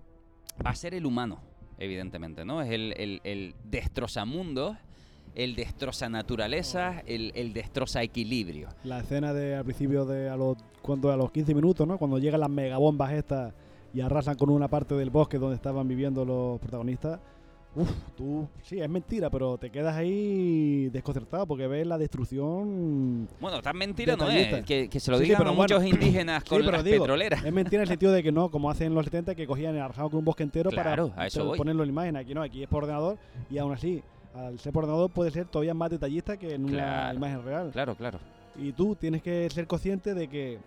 va a ser el humano, evidentemente, ¿no? Es el, el, el destrozamundos, el destroza naturaleza, el, el destroza equilibrio. La escena de al principio de a los cuando a los 15 minutos, ¿no? Cuando llegan las megabombas estas y arrasan con una parte del bosque donde estaban viviendo los protagonistas. Uf, tú, sí, es mentira, pero te quedas ahí desconcertado porque ves la destrucción. Bueno, tan mentira no es, que, que se lo Sí, sí, digan pero a bueno. muchos indígenas Sí, con pero las digo, petroleras. Es mentira en el sentido de que no, como hacen en los 70, que cogían y arrasaban con un bosque entero Claro, para pero ponerlo en imagen. Aquí no, aquí es por ordenador y aún así, al ser por ordenador puede ser todavía más detallista que en una Claro. imagen real. Claro, claro. Y tú tienes que ser consciente de que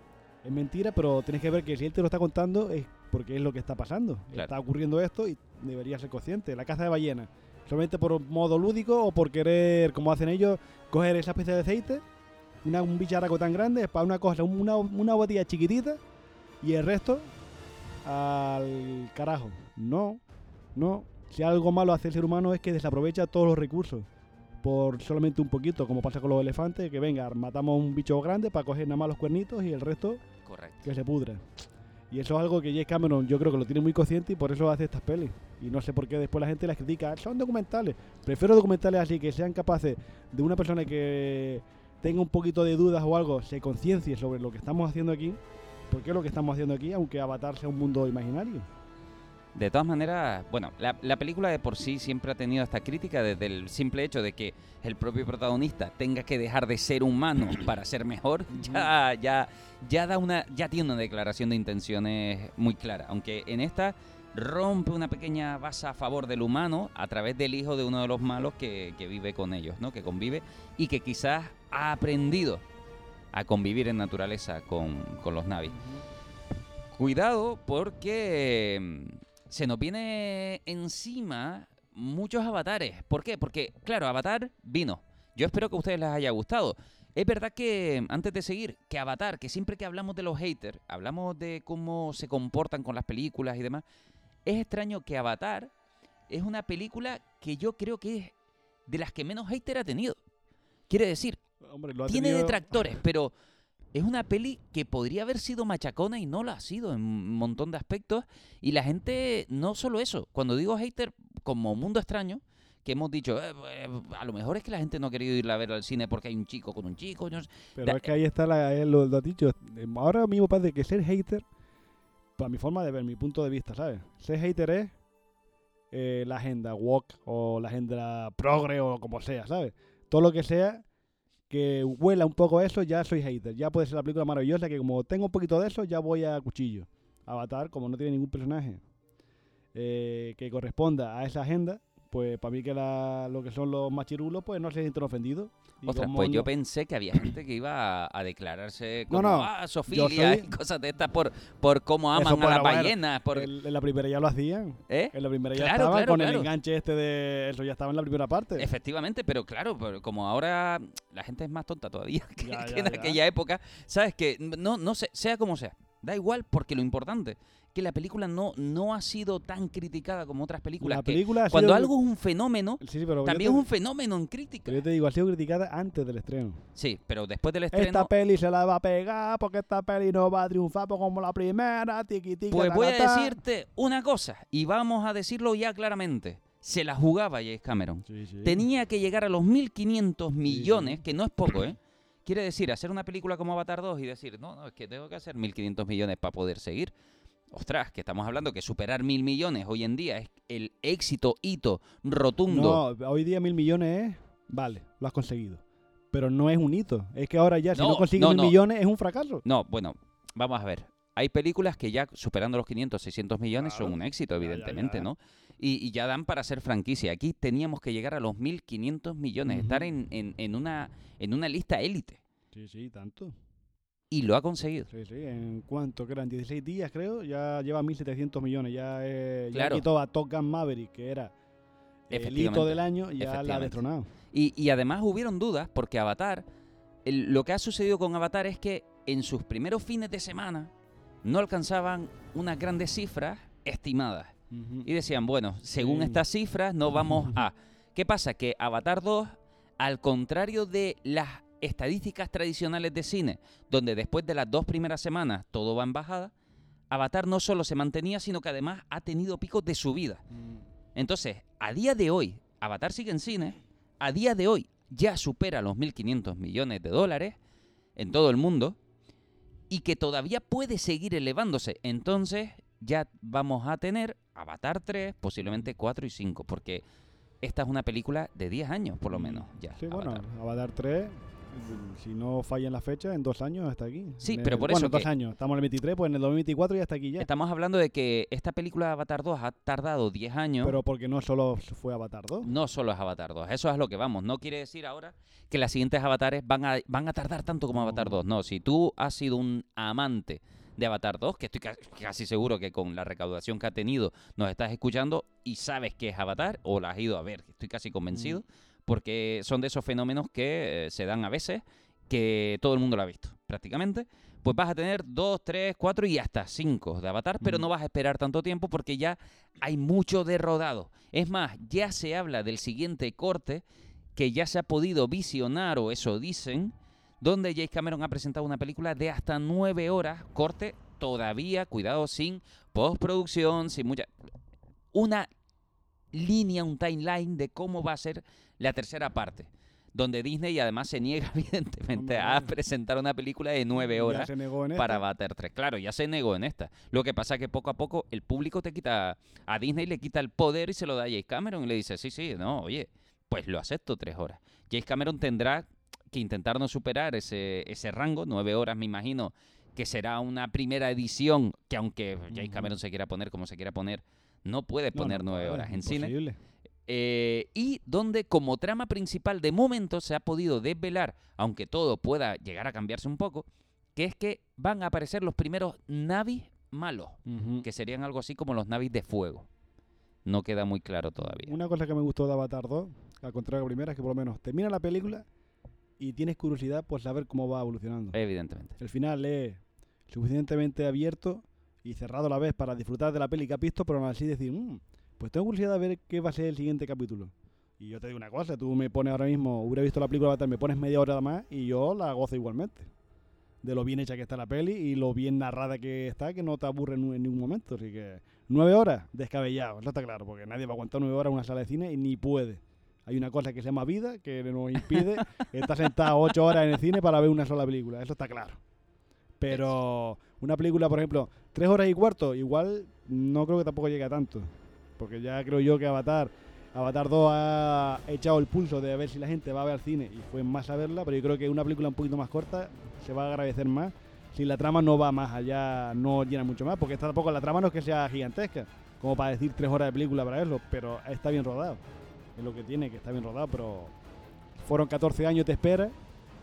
es mentira, pero tienes que ver que si él te lo está contando es porque es lo que está pasando. Claro. Está ocurriendo esto y deberías ser consciente. La caza de ballenas, solamente por modo lúdico o por querer, como hacen ellos, coger esa especie de aceite, una, un bicharraco tan grande, para una cosa, una, una botella chiquitita y el resto al carajo. No, no. Si algo malo hace el ser humano es que desaprovecha todos los recursos por solamente un poquito, como pasa con los elefantes, que venga, matamos un bicho grande para coger nada más los cuernitos y el resto Que se pudra. Y eso es algo que James Cameron yo creo que lo tiene muy consciente y por eso hace estas pelis. Y no sé por qué después la gente las critica. Son documentales. Prefiero documentales así que sean capaces de una persona que tenga un poquito de dudas o algo, se conciencie sobre lo que estamos haciendo aquí. Porque es lo que estamos haciendo aquí, aunque Avatar sea un mundo imaginario. De todas maneras, bueno, la, la película de por sí siempre ha tenido esta crítica desde el simple hecho de que el propio protagonista tenga que dejar de ser humano para ser mejor, ya, ya, ya da una, ya tiene una declaración de intenciones muy clara. Aunque en esta rompe una pequeña base a favor del humano a través del hijo de uno de los malos que, que vive con ellos, ¿no? Que convive y que quizás ha aprendido a convivir en naturaleza con, con los Navi. Cuidado porque mm, se nos viene encima muchos avatares. ¿Por qué? Porque, claro, Avatar vino. Yo espero que a ustedes les haya gustado. Es verdad que, antes de seguir, que Avatar, que siempre que hablamos de los haters, hablamos de cómo se comportan con las películas y demás, es extraño que Avatar es una película que yo creo que es de las que menos hater ha tenido. Quiere decir, Hombre, lo ha tiene tenido- detractores, pero es una peli que podría haber sido machacona y no lo ha sido en un montón de aspectos. Y la gente, no solo eso, cuando digo hater, como Mundo Extraño, que hemos dicho, eh, eh, a lo mejor es que la gente no ha querido ir a ver al cine porque hay un chico con un chico. no sé. Pero Da- es que ahí está la, eh, lo, lo dicho. Ahora mismo parece que ser hater, para mi forma de ver, mi punto de vista, ¿sabes? Ser hater es eh, la agenda woke o la agenda progre o como sea, ¿sabes? Todo lo que sea que huela un poco eso, ya soy hater. Ya puede ser la película maravillosa que como tengo un poquito de eso, ya voy a cuchillo. Avatar, como no tiene ningún personaje eh, que corresponda a esa agenda, pues para mí que la- lo que son los machirulos, pues no se sienten ofendidos. Ostras, pues yo no- pensé que había gente que iba a, a declararse No, como no, ah, Sofilia soy- y cosas de estas por, por cómo aman a las ballenas. Por, el- en la primera ya lo hacían. ¿Eh? En la primera ya Claro, estaban claro, con claro. el enganche este de... Eso ya estaba en la primera parte. Efectivamente, pero claro, pero como ahora la gente es más tonta todavía que, Ya, que ya, en ya. aquella época, sabes que no, no sé, sea como sea, da igual porque lo importante que la película no, no ha sido tan criticada como otras películas. La que película cuando sido- algo es un fenómeno, Sí, sí, pero yo también te- es un fenómeno en crítica. Pero yo te digo, ha sido criticada antes del estreno. Sí, pero después del Esta estreno, peli se la va a pegar porque esta peli no va a triunfar como la primera, tiqui, tiqui, pues voy a decirte una cosa y vamos a decirlo ya claramente. Se la jugaba James Cameron. Sí, sí. tenía que llegar a los 1.500 millones, sí. que no es poco, ¿eh? Quiere decir, hacer una película como Avatar 2 y decir, no, no, es que tengo que hacer 1.500 millones para poder seguir. Ostras, que estamos hablando que superar mil millones hoy en día es el éxito, hito rotundo. No, hoy día mil millones es... Vale, lo has conseguido. Pero no es un hito. Es que ahora ya, si No, no consigues no, mil millones, es un fracaso. No, bueno, vamos a ver. Hay películas que ya superando los 500, 600 millones son un éxito, Ya, ya, evidentemente, ya. ¿no? Y, y ya dan para ser franquicia. Aquí teníamos que llegar a los 1.500 millones, estar en, en- en una, en una lista élite. Sí, sí, tanto. Y lo ha conseguido. Sí, sí. ¿En cuánto? Que eran 16 días, creo. Ya lleva 1.700 millones. Ya, eh, ya Claro. quitó a Top Gun Maverick, que era el hito del año, y ya la ha destronado. Y, y además hubieron dudas porque Avatar, el- lo que ha sucedido con Avatar es que en sus primeros fines de semana no alcanzaban unas grandes cifras estimadas. Y decían, bueno, según Sí. estas cifras no vamos a... ¿Qué pasa? Que Avatar 2, al contrario de las estadísticas tradicionales de cine, donde después de las dos primeras semanas todo va en bajada, Avatar no solo se mantenía, sino que además ha tenido picos de subida. Mm. Entonces, a día de hoy, Avatar sigue en cine, a día de hoy ya supera los 1.500 millones de dólares en todo el mundo y que todavía puede seguir elevándose. Entonces, ya vamos a tener Avatar 3, posiblemente 4 y 5, porque esta es una película de 10 años, por lo menos, ya. Sí, bueno, Avatar. Avatar 3, mm, si no falla en la fecha, en dos años está aquí. Sí, En pero el- por bueno, eso dos que- años. Estamos en el 23, pues en el 2024 ya está aquí ya. Estamos hablando de que esta película de Avatar 2 ha tardado 10 años. Pero porque no solo fue Avatar 2. No solo es Avatar 2, eso es lo que vamos. No quiere decir ahora que las siguientes avatares van a, van a tardar tanto como No. Avatar 2. No, si tú has sido un amante de Avatar 2, que estoy ca- casi seguro que con la recaudación que ha tenido nos estás escuchando y sabes que es Avatar o la has ido a ver, estoy casi convencido, porque son de esos fenómenos que eh, se dan a veces que todo el mundo lo ha visto, prácticamente. Pues vas a tener dos, tres, cuatro y hasta cinco de Avatar, pero no vas a esperar tanto tiempo porque ya hay mucho de rodado. Es más, ya se habla del siguiente corte que ya se ha podido visionar, o eso dicen, donde James Cameron ha presentado una película de hasta nueve horas, corte todavía, cuidado, sin postproducción, sin mucha... Una línea, un timeline de cómo va a ser la tercera parte, donde Disney además se niega evidentemente a presentar una película de nueve horas para. Avatar 3. Claro, ya se negó en esta. Lo que pasa es que poco a poco el público te quita, a Disney le quita el poder y se lo da a James Cameron y le dice, sí, sí, no, oye, pues lo acepto tres horas. James Cameron tendrá que intentar no superar ese, ese rango, nueve horas me imagino que será una primera edición que aunque James. Cameron se quiera poner como se quiera poner, no puede poner no, nueve horas en cine. Eh, y donde como trama principal de momento se ha podido desvelar, aunque todo pueda llegar a cambiarse un poco, que es que van a aparecer los primeros navis malos, que serían algo así como los navis de fuego. No queda muy claro todavía. Una cosa que me gustó de Avatar 2, al contrario de la primera, es que por lo menos termina la película y tienes curiosidad por saber cómo va evolucionando. Evidentemente. El final es suficientemente abierto y cerrado a la vez para disfrutar de la peli que has visto, pero aún así decir, "Mm, pues tengo curiosidad de ver qué va a ser el siguiente capítulo. Y yo te digo una cosa, tú me pones ahora mismo, hubiera visto la película Avatar, me pones media hora más y yo la gozo igualmente. De lo bien hecha que está la peli y lo bien narrada que está, que no te aburre en, en ningún momento. Así que nueve horas, descabellado, eso está claro, porque nadie va a aguantar nueve horas en una sala de cine y ni puede. Hay una cosa que se llama vida que nos impide estar sentado ocho horas en el cine para ver una sola película, eso está claro. Pero una película, por ejemplo, tres horas y cuarto, igual no creo que tampoco llegue a tanto. Porque ya creo yo que Avatar, Avatar 2 ha echado el pulso de ver si la gente va a ver al cine y fue más a verla, pero yo creo que una película un poquito más corta se va a agradecer más si la trama no va más allá, no llena mucho más, porque tampoco la trama no es que sea gigantesca, como para decir tres horas de película para verlo, pero está bien rodado. es lo que tiene, que está bien rodado, pero fueron 14 años de espera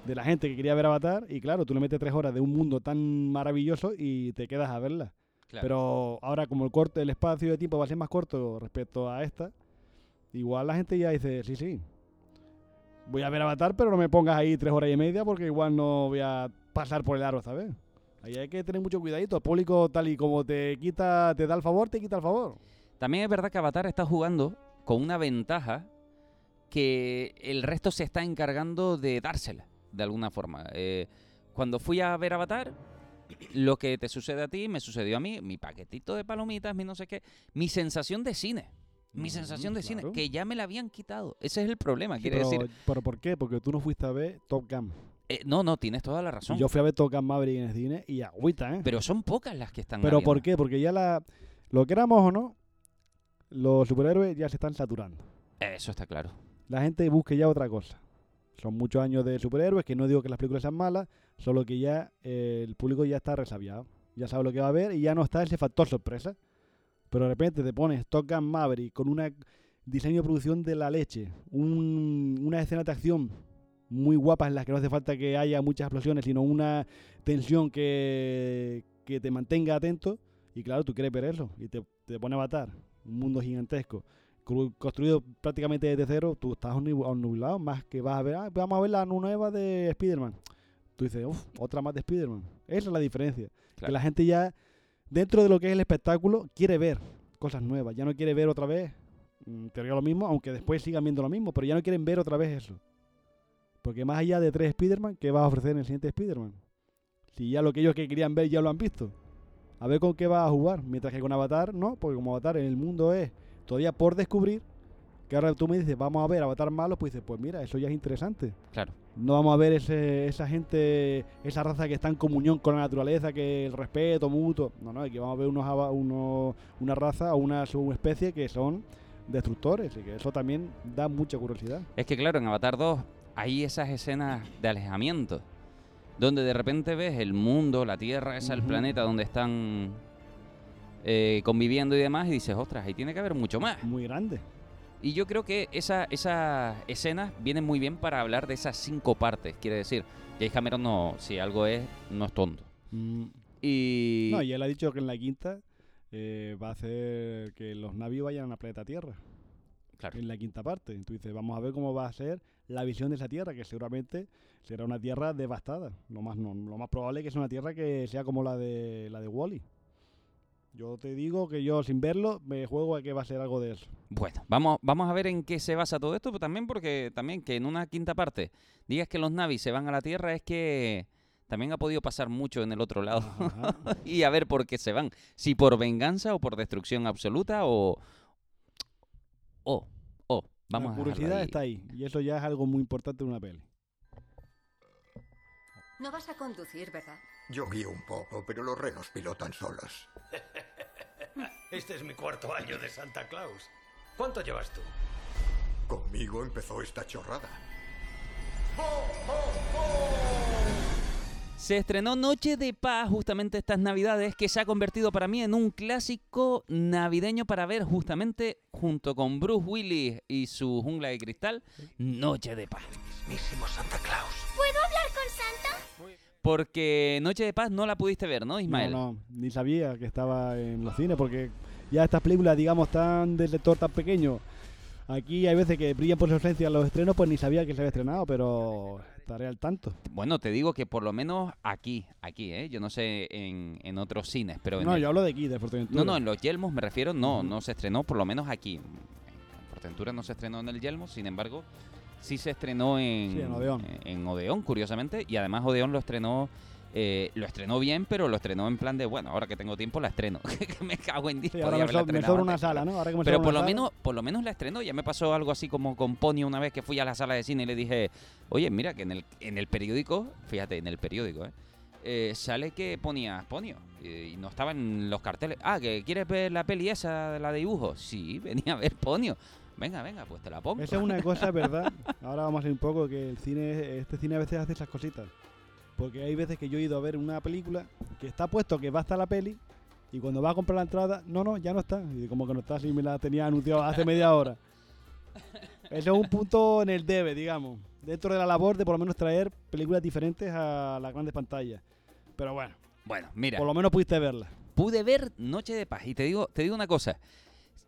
de la gente que quería ver Avatar y claro, tú le metes tres horas de un mundo tan maravilloso y te quedas a verla. Claro. Pero ahora como el corte, el espacio de tiempo va a ser más corto respecto a esta, igual la gente ya dice, sí, sí, voy a ver Avatar, pero no me pongas ahí tres horas y media porque igual no voy a pasar por el aro, ¿sabes? Ahí hay que tener mucho cuidadito. El público tal y como te quita, te da el favor, te quita el favor. También es verdad que Avatar está jugando con una ventaja que el resto se está encargando de dársela, de alguna forma. Eh, cuando fui a ver Avatar, lo que te sucede a ti me sucedió a mí, mi paquetito de palomitas, mi no sé qué, mi sensación de cine. Mi Mm, sensación de cine, que ya me la habían quitado. Ese es el problema, Sí, quiere pero, decir. ¿Pero por qué? Porque tú no fuiste a ver Top Gun. Eh, no, no, tienes toda la razón. Yo fui a ver Top Gun Maverick en el cine y agüita, ¿eh? Pero son pocas las que están Pero ¿por qué? Porque ya la... Lo queramos o no, los superhéroes ya se están saturando. Eso está claro. La gente busca ya otra cosa. Son muchos años de superhéroes, que no digo que las películas sean malas, solo que ya eh, el público ya está resabiado. Ya sabe lo que va a ver y ya no está ese factor sorpresa. Pero de repente te pones Top Gun Maverick con un diseño de producción de la leche, un, una escena de acción muy guapas en las que no hace falta que haya muchas explosiones, sino una tensión que, que te mantenga atento. Y claro, tú quieres ver eso y te, te pone a matar. Un mundo gigantesco construido prácticamente desde cero, tú estás onnu- obnubilado, más que vas a ver, "Ah, vamos a ver la nueva de Spider-Man. Tú dices, uff, otra más de Spider-Man. Esa es la diferencia. Claro. Que la gente ya, dentro de lo que es el espectáculo, quiere ver cosas nuevas. Ya no quiere ver otra vez, mm, te digo lo mismo, aunque después sigan viendo lo mismo, pero ya no quieren ver otra vez eso. Porque más allá de tres Spider-Man, ¿qué vas a ofrecer en el siguiente Spider-Man? Si ya lo que ellos que querían ver ya lo han visto. A ver con qué vas a jugar. Mientras que con Avatar, no, porque como Avatar en el mundo es todavía por descubrir, que ahora tú me dices, vamos a ver Avatar malo, pues dices, pues mira, eso ya es interesante. Claro. No vamos a ver ese, esa gente, esa raza que está en comunión con la naturaleza, que el respeto mutuo. No, no, aquí vamos a ver unos, unos- una raza o una subespecie que son destructores, y que eso también da mucha curiosidad. Es que claro, en Avatar 2 hay esas escenas de alejamiento, donde de repente ves el mundo, la Tierra, esa, el Ujú. planeta donde están eh, conviviendo y demás, y dices, ostras, ahí tiene que haber mucho más. Muy grande. Y yo creo que esa, esas escenas vienen muy bien para hablar de esas cinco partes. Quiere decir, James Cameron no, si algo es, no es tonto. Y, No, y él ha dicho que en la quinta eh, va a hacer que los navíos vayan a planeta Tierra. claro, en la quinta parte. Entonces vamos a ver cómo va a ser la visión de esa tierra, que seguramente será una tierra devastada. Lo más, no, lo más probable es que sea una tierra que sea como la de la de Wally. Yo te digo que yo sin verlo me juego a que va a ser algo de eso. Bueno, vamos, vamos a ver en qué se basa todo esto, pero también porque también que en una quinta parte digas que los navis se van a la Tierra es que también ha podido pasar mucho en el otro lado. Y a ver por qué se van. Si por venganza o por destrucción absoluta o... O, o, vamos la a dejarlo curiosidad ahí. está ahí. Y eso ya es algo muy importante en una peli. No vas a conducir, ¿verdad? Yo guío un poco, pero los renos pilotan solos. Este es mi cuarto año de Santa Claus. ¿Cuánto llevas tú? Conmigo empezó esta chorrada. Se estrenó Noche de Paz justamente estas navidades que se ha convertido para mí en un clásico navideño para ver justamente junto con Bruce Willis y su jungla de cristal, Noche de Paz. Mismísimo Santa Claus. Porque Noche de Paz no la pudiste ver, ¿no, Ismael? No, no, ni sabía que estaba en los cines porque ya estas películas, digamos, tan del lector tan pequeño. Aquí hay veces que brillan por su ausencia los estrenos, pues ni sabía que se había estrenado, pero estaré al tanto. Bueno, te digo que por lo menos aquí, aquí, ¿eh? Yo no sé en, en otros cines, pero en No, el- yo hablo de aquí, de Fuerteventura. No, no, en los Yelmos me refiero, no, no se estrenó, por lo menos aquí. En Portentura no se estrenó en el Yelmo, sin embargo, sí se estrenó en, Sí, en Odeón. en Odeón, curiosamente, y además Odeón lo estrenó, eh, lo estrenó bien, pero lo estrenó en plan de, bueno, ahora que tengo tiempo la estreno, que me cago en Dios. Sí, podía ahora me, haberla so- me estrenado sobra una sala. ¿no? Ahora que me Pero por lo sala- menos, por lo menos la estrenó. Ya me pasó algo así como con Ponio una vez que fui a la sala de cine y le dije, oye, mira que en el, en el periódico, fíjate, en el periódico, ¿eh? eh, sale que ponía Ponio eh, y no estaba en los carteles. Ah, que quieres ver la peli esa de la de dibujos. Sí, venía a ver Ponio. Venga, venga, pues te la pongo. Esa es una cosa, ¿verdad? Ahora vamos a ver un poco que el cine, este cine a veces hace esas cositas. Porque hay veces que yo he ido a ver una película que está puesto que va a estar la peli y cuando va a comprar la entrada, no, no, ya no está. Y como que no está, si me la tenía anunciado hace media hora. Eso es un punto en el debe, digamos. Dentro de la labor de por lo menos traer películas diferentes a las grandes pantallas. Pero bueno, Bueno, mira, por lo menos pudiste verla. pude ver Noche de Paz y te digo, te digo una cosa.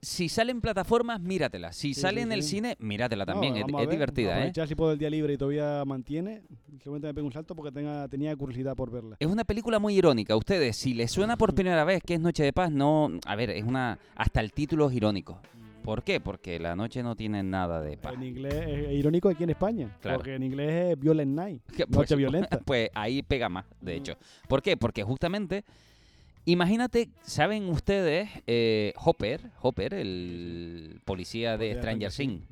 Si sale en plataformas, míratela. Si Sí, sale sí, en el sí. cine, míratela también. No, es es ver, divertida, ¿eh? si puedo el día libre y todavía mantiene. Seguramente me pego un salto porque tenga, tenía curiosidad por verla. Es una película muy irónica. Ustedes, si les suena por primera vez que es Noche de Paz, no. A ver, es una. Hasta el título es irónico. ¿Por qué? Porque la noche no tiene nada de paz. En inglés es irónico aquí en España. Claro. Porque en inglés es Violent Night. Que, Noche violenta. Pues ahí pega más, de hecho. ¿Por qué? Porque justamente. Imagínate, ¿saben ustedes eh, Hopper, Hopper, el policía de Stranger Things?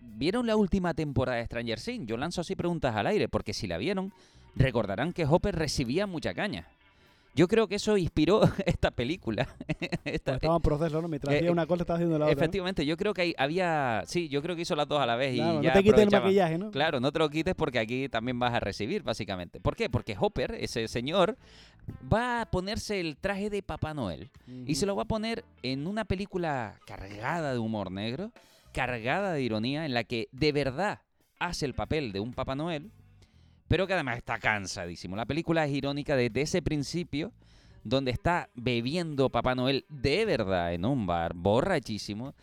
¿Vieron la última temporada de Stranger Things? Yo lanzo así preguntas al aire, porque si la vieron, recordarán que Hopper recibía mucha caña. Yo creo que eso inspiró esta película. Esta- Pues estaba en proceso, ¿no? Mientras eh, hacía una cosa, estaba haciendo la otra. ¿no? efectivamente, yo creo que hay- había... Sí, yo creo que hizo las dos a la vez y ya no te quites el maquillaje, ¿no? Claro, no te lo quites porque aquí también vas a recibir, básicamente. ¿Por qué? Porque Hopper, ese señor, va a ponerse el traje de Papá Noel y se lo va a poner en una película cargada de humor negro, cargada de ironía, en la que de verdad hace el papel de un Papá Noel, pero que además está cansadísimo. La película es irónica desde ese principio, donde está bebiendo Papá Noel de verdad en un bar, borrachísimo,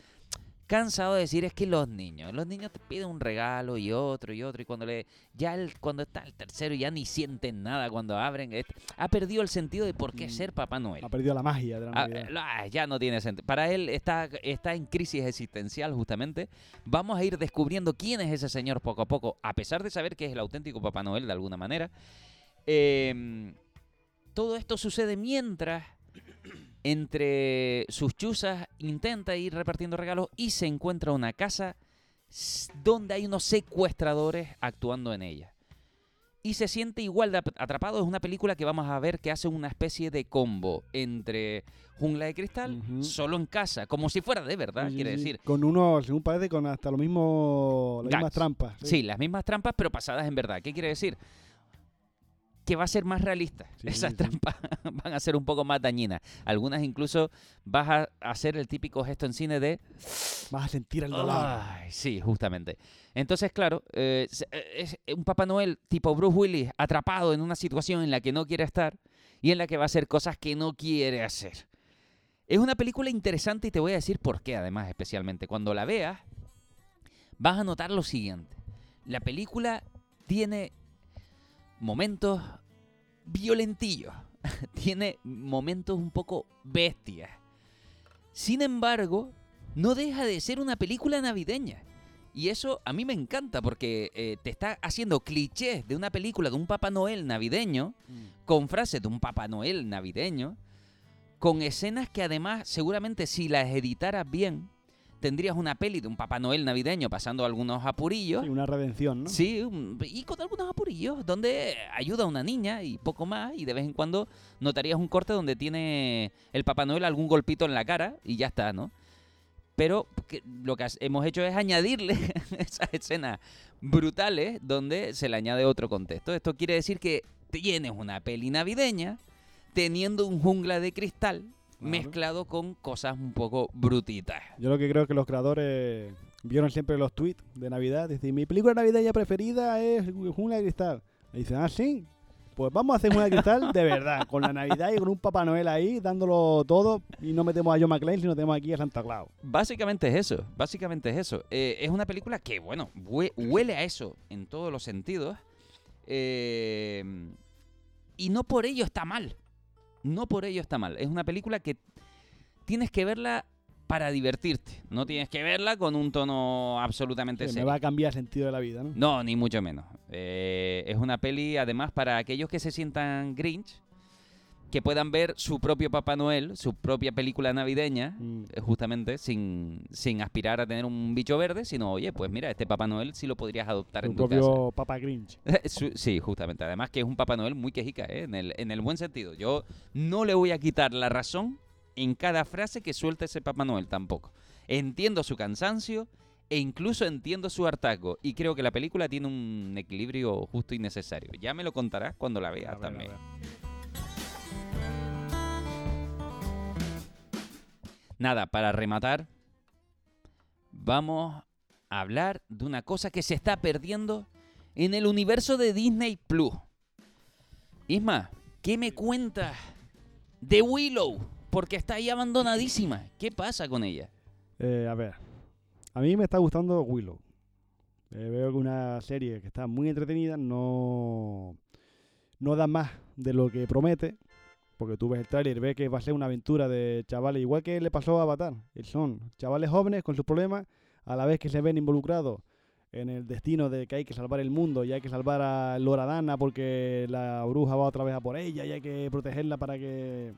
cansado de decir es que los niños, los niños te piden un regalo y otro y otro y cuando le ya el- cuando está el tercero ya ni sienten nada cuando abren, es- ha perdido el sentido de por qué Mm. ser Papá Noel. Ha perdido la magia de la Ah, Navidad. ah, ya no tiene sentido. Para él está, está en crisis existencial justamente. Vamos a ir descubriendo quién es ese señor poco a poco, a pesar de saber que es el auténtico Papá Noel de alguna manera. Eh, todo esto sucede mientras entre sus chuzas intenta ir repartiendo regalos y se encuentra una casa donde hay unos secuestradores actuando en ella. Y se siente igual de ap- atrapado. Es una película que vamos a ver que hace una especie de combo entre Jungla de Cristal, solo en casa, como si fuera de verdad, Sí, quiere sí. decir. Con uno, según parece, con hasta lo mismo, las mismas trampas. Sí, las mismas trampas, pero pasadas en verdad. ¿Qué quiere decir? Que va a ser más realista. Sí, Esas sí. trampas van a ser un poco más dañinas. Algunas incluso vas a hacer el típico gesto en cine de... Vas a sentir el dolor. Ay, sí, justamente. Entonces, claro, eh, eh, es un Papá Noel tipo Bruce Willis atrapado en una situación en la que no quiere estar y en la que va a hacer cosas que no quiere hacer. Es una película interesante y te voy a decir por qué, además, especialmente. Cuando la veas, vas a notar lo siguiente. La película tiene momentos violentillos, tiene momentos un poco bestias. Sin embargo, no deja de ser una película navideña. Y eso a mí me encanta porque eh, te está haciendo clichés de una película de un Papá Noel navideño, con frases de un Papá Noel navideño, con escenas que además seguramente si las editaras bien, tendrías una peli de un Papá Noel navideño pasando algunos apurillos. Sí, una redención, ¿no? Sí, un- y con algunos apurillos, donde ayuda a una niña y poco más, y de vez en cuando notarías un corte donde tiene el Papá Noel algún golpito en la cara y ya está, ¿no? Pero que lo que hemos hecho es añadirle esas escenas brutales donde se le añade otro contexto. Esto quiere decir que tienes una peli navideña teniendo un jungla de cristal mezclado con cosas un poco brutitas. Yo lo que creo que los creadores vieron siempre los tweets de Navidad. Dicen, mi película navideña preferida es Jungla de Cristal. Y dicen, ah, sí. Pues vamos a hacer Jungla de Cristal de verdad, con la Navidad y con un Papá Noel ahí, dándolo todo. Y no metemos a John McClane, sino tenemos aquí a Santa Claus. Básicamente es eso, básicamente es eso. Eh, es una película que, bueno, hue- huele a eso en todos los sentidos. eh, y no por ello está mal. No por ello está mal. Es una película que tienes que verla para divertirte. No tienes que verla con un tono absolutamente Que me serio. va a cambiar el sentido de la vida, ¿no? No, ni mucho menos. Eh, es una peli, además, para aquellos que se sientan Grinch, que puedan ver su propio Papá Noel, su propia película navideña, Mm. eh, justamente, sin, sin aspirar a tener un bicho verde, sino, oye, pues mira, este Papá Noel sí lo podrías adoptar Su en tu propio Grinch. casa. Su- sí, justamente. Además que es un Papá Noel muy quejica, ¿eh? en, el, en el buen sentido. Yo no le voy a quitar la razón en cada frase que suelta ese Papá Noel tampoco. Entiendo su cansancio e incluso entiendo su hartazgo. Y creo que la película tiene un equilibrio justo y necesario. Ya me lo contarás cuando la veas A ver, a también. ver. Nada, para rematar, vamos a hablar de una cosa que se está perdiendo en el universo de Disney Plus. Isma, ¿qué me cuentas de Willow? Porque está ahí abandonadísima. ¿Qué pasa con ella? Eh, a ver, a mí me está gustando Willow. Eh, veo que una serie que está muy entretenida, no, no da más de lo que promete, porque tú ves el tráiler, ves que va a ser una aventura de chavales, igual que le pasó a Avatar. Son chavales jóvenes con sus problemas, a la vez que se ven involucrados en el destino de que hay que salvar el mundo y hay que salvar a Loradana porque la bruja va otra vez a por ella y hay que protegerla para que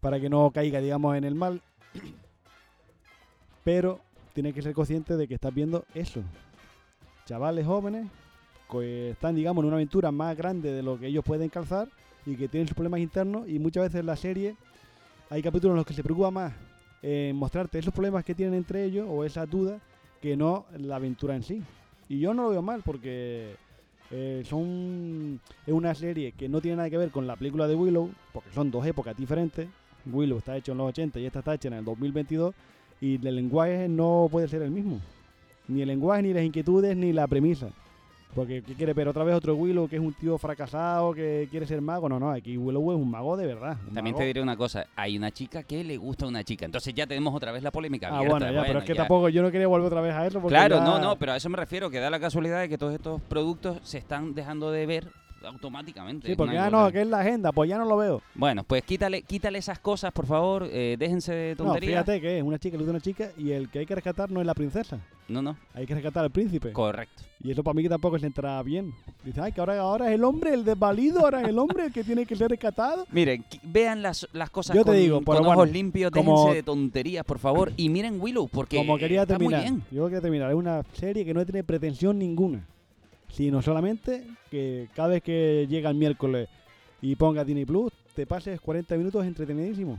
para que no caiga, digamos, en el mal. Pero tienes que ser consciente de que estás viendo eso. Chavales jóvenes que están, digamos, en una aventura más grande de lo que ellos pueden calzar y que tienen sus problemas internos y muchas veces la serie hay capítulos en los que se preocupa más en mostrarte esos problemas que tienen entre ellos o esas dudas que no la aventura en sí. Y yo no lo veo mal porque eh, son es una serie que no tiene nada que ver con la película de Willow, porque son dos épocas diferentes. Willow está hecho en los 80 y esta está hecha en el 2022 y el lenguaje no puede ser el mismo. Ni el lenguaje, ni las inquietudes, ni la premisa. Porque, ¿qué quiere ver? Otra vez otro Willow que es un tío fracasado, que quiere ser mago. No, no, aquí Willow es un mago de verdad. También mago. te diré una cosa, hay una chica que le gusta a una chica, entonces ya tenemos otra vez la polémica Ah, bueno, ya, pero es que ya. tampoco yo no quería volver otra vez a eso. Porque Claro, ya- no, no, pero a eso me refiero, que da la casualidad de que todos estos productos se están dejando de ver automáticamente. Sí, porque ya no, que es la agenda, pues ya no lo veo. Bueno, pues quítale, quítale esas cosas, por favor, eh, déjense de No, tonterías. fíjate que es una chica, le gusta una chica y el que hay que rescatar no es la princesa. No, no, Hay que rescatar al príncipe. correcto. Y eso para mí que tampoco se entra bien. Dice, ay, que ahora, ahora es el hombre, el desvalido, ahora es el hombre el que tiene que ser rescatado. Miren, vean las, las cosas Yo te con, digo, con ojos bueno, limpios, como- déjense de tonterías, por favor, y miren Willow, porque Como quería está muy bien. yo quería terminar. Es una serie que no tiene pretensión ninguna. Sino solamente que cada vez que llega el miércoles y ponga Disney Plus, te pases 40 minutos entretenidísimo.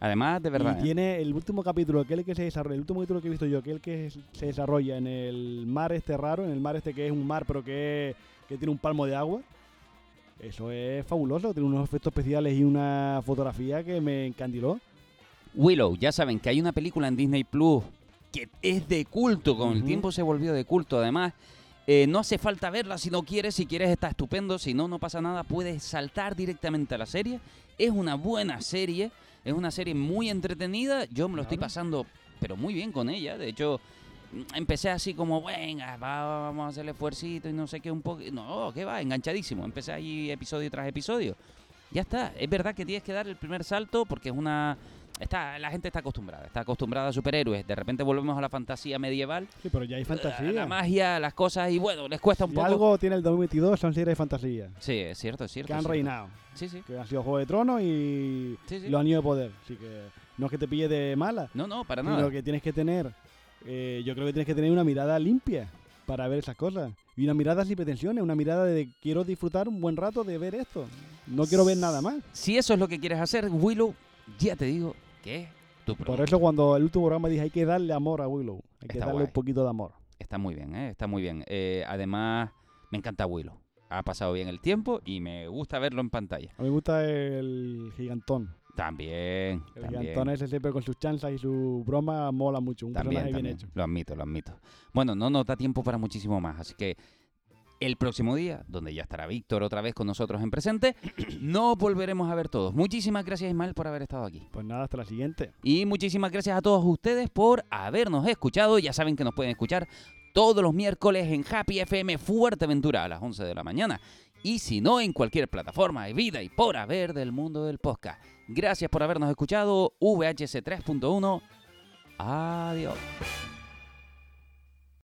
Además, de verdad, y ¿eh? tiene el último capítulo, aquel que se desarrolla, el último capítulo que he visto yo, aquel que se desarrolla en el mar este raro, en el mar este que es un mar pero que, que tiene un palmo de agua. Eso es fabuloso, tiene unos efectos especiales y una fotografía que me encandiló. Willow, ya saben que hay una película en Disney Plus que es de culto, con el Ujú. tiempo se volvió de culto. Además, eh, no hace falta verla si no quieres, si quieres está estupendo, si no, no pasa nada, puedes saltar directamente a la serie. Es una buena serie, es una serie muy entretenida, yo me lo estoy pasando, pero muy bien con ella. De hecho, mm, empecé así como, venga, va- vamos a hacer el esfuercito y no sé qué, un poco. No, que va, enganchadísimo. Empecé ahí episodio tras episodio. Ya está, es verdad que tienes que dar el primer salto porque es una... Está, la gente está acostumbrada, está acostumbrada a superhéroes. De repente volvemos a la fantasía medieval, Sí, pero ya hay fantasía. la magia, las cosas, y bueno, les cuesta un Si poco. algo tiene el 2022 son series de fantasía. Sí, es cierto, es cierto. Que han cierto. reinado. Sí, sí. Que han sido Juego de Tronos y, Sí, sí. los Anillos de Poder. Así que no es que te pille de mala. No, no, para nada. que tienes que tener, eh, yo creo que tienes que tener una mirada limpia para ver esas cosas. Y una mirada sin pretensiones, una mirada de quiero disfrutar un buen rato de ver esto. No quiero ver nada más. Si eso es lo que quieres hacer, Willow, ya te digo que es tu Por eso cuando el último programa dije hay que darle amor a Willow. Hay que Está darle guay. un poquito de amor. Está muy bien, ¿eh? está muy bien. Eh, además, me encanta Willow. Ha pasado bien el tiempo y me gusta verlo en pantalla. A mí me gusta el gigantón. También, El también. gigantón ese siempre con sus chanzas y su broma mola mucho. Un También, personaje también. bien hecho. Lo admito, lo admito. Bueno, no nos da tiempo para muchísimo más, así que el próximo día, donde ya estará Víctor otra vez con nosotros en presente, nos volveremos a ver todos. Muchísimas gracias, Ismael, por haber estado aquí. Pues nada, hasta la siguiente. Y muchísimas gracias a todos ustedes por habernos escuchado. Ya saben que nos pueden escuchar todos los miércoles en Happy FM Fuerteventura a las 11 de la mañana. Y si no, en cualquier plataforma de vida y por haber del mundo del podcast. Gracias por habernos escuchado. VHS 3.1. Adiós.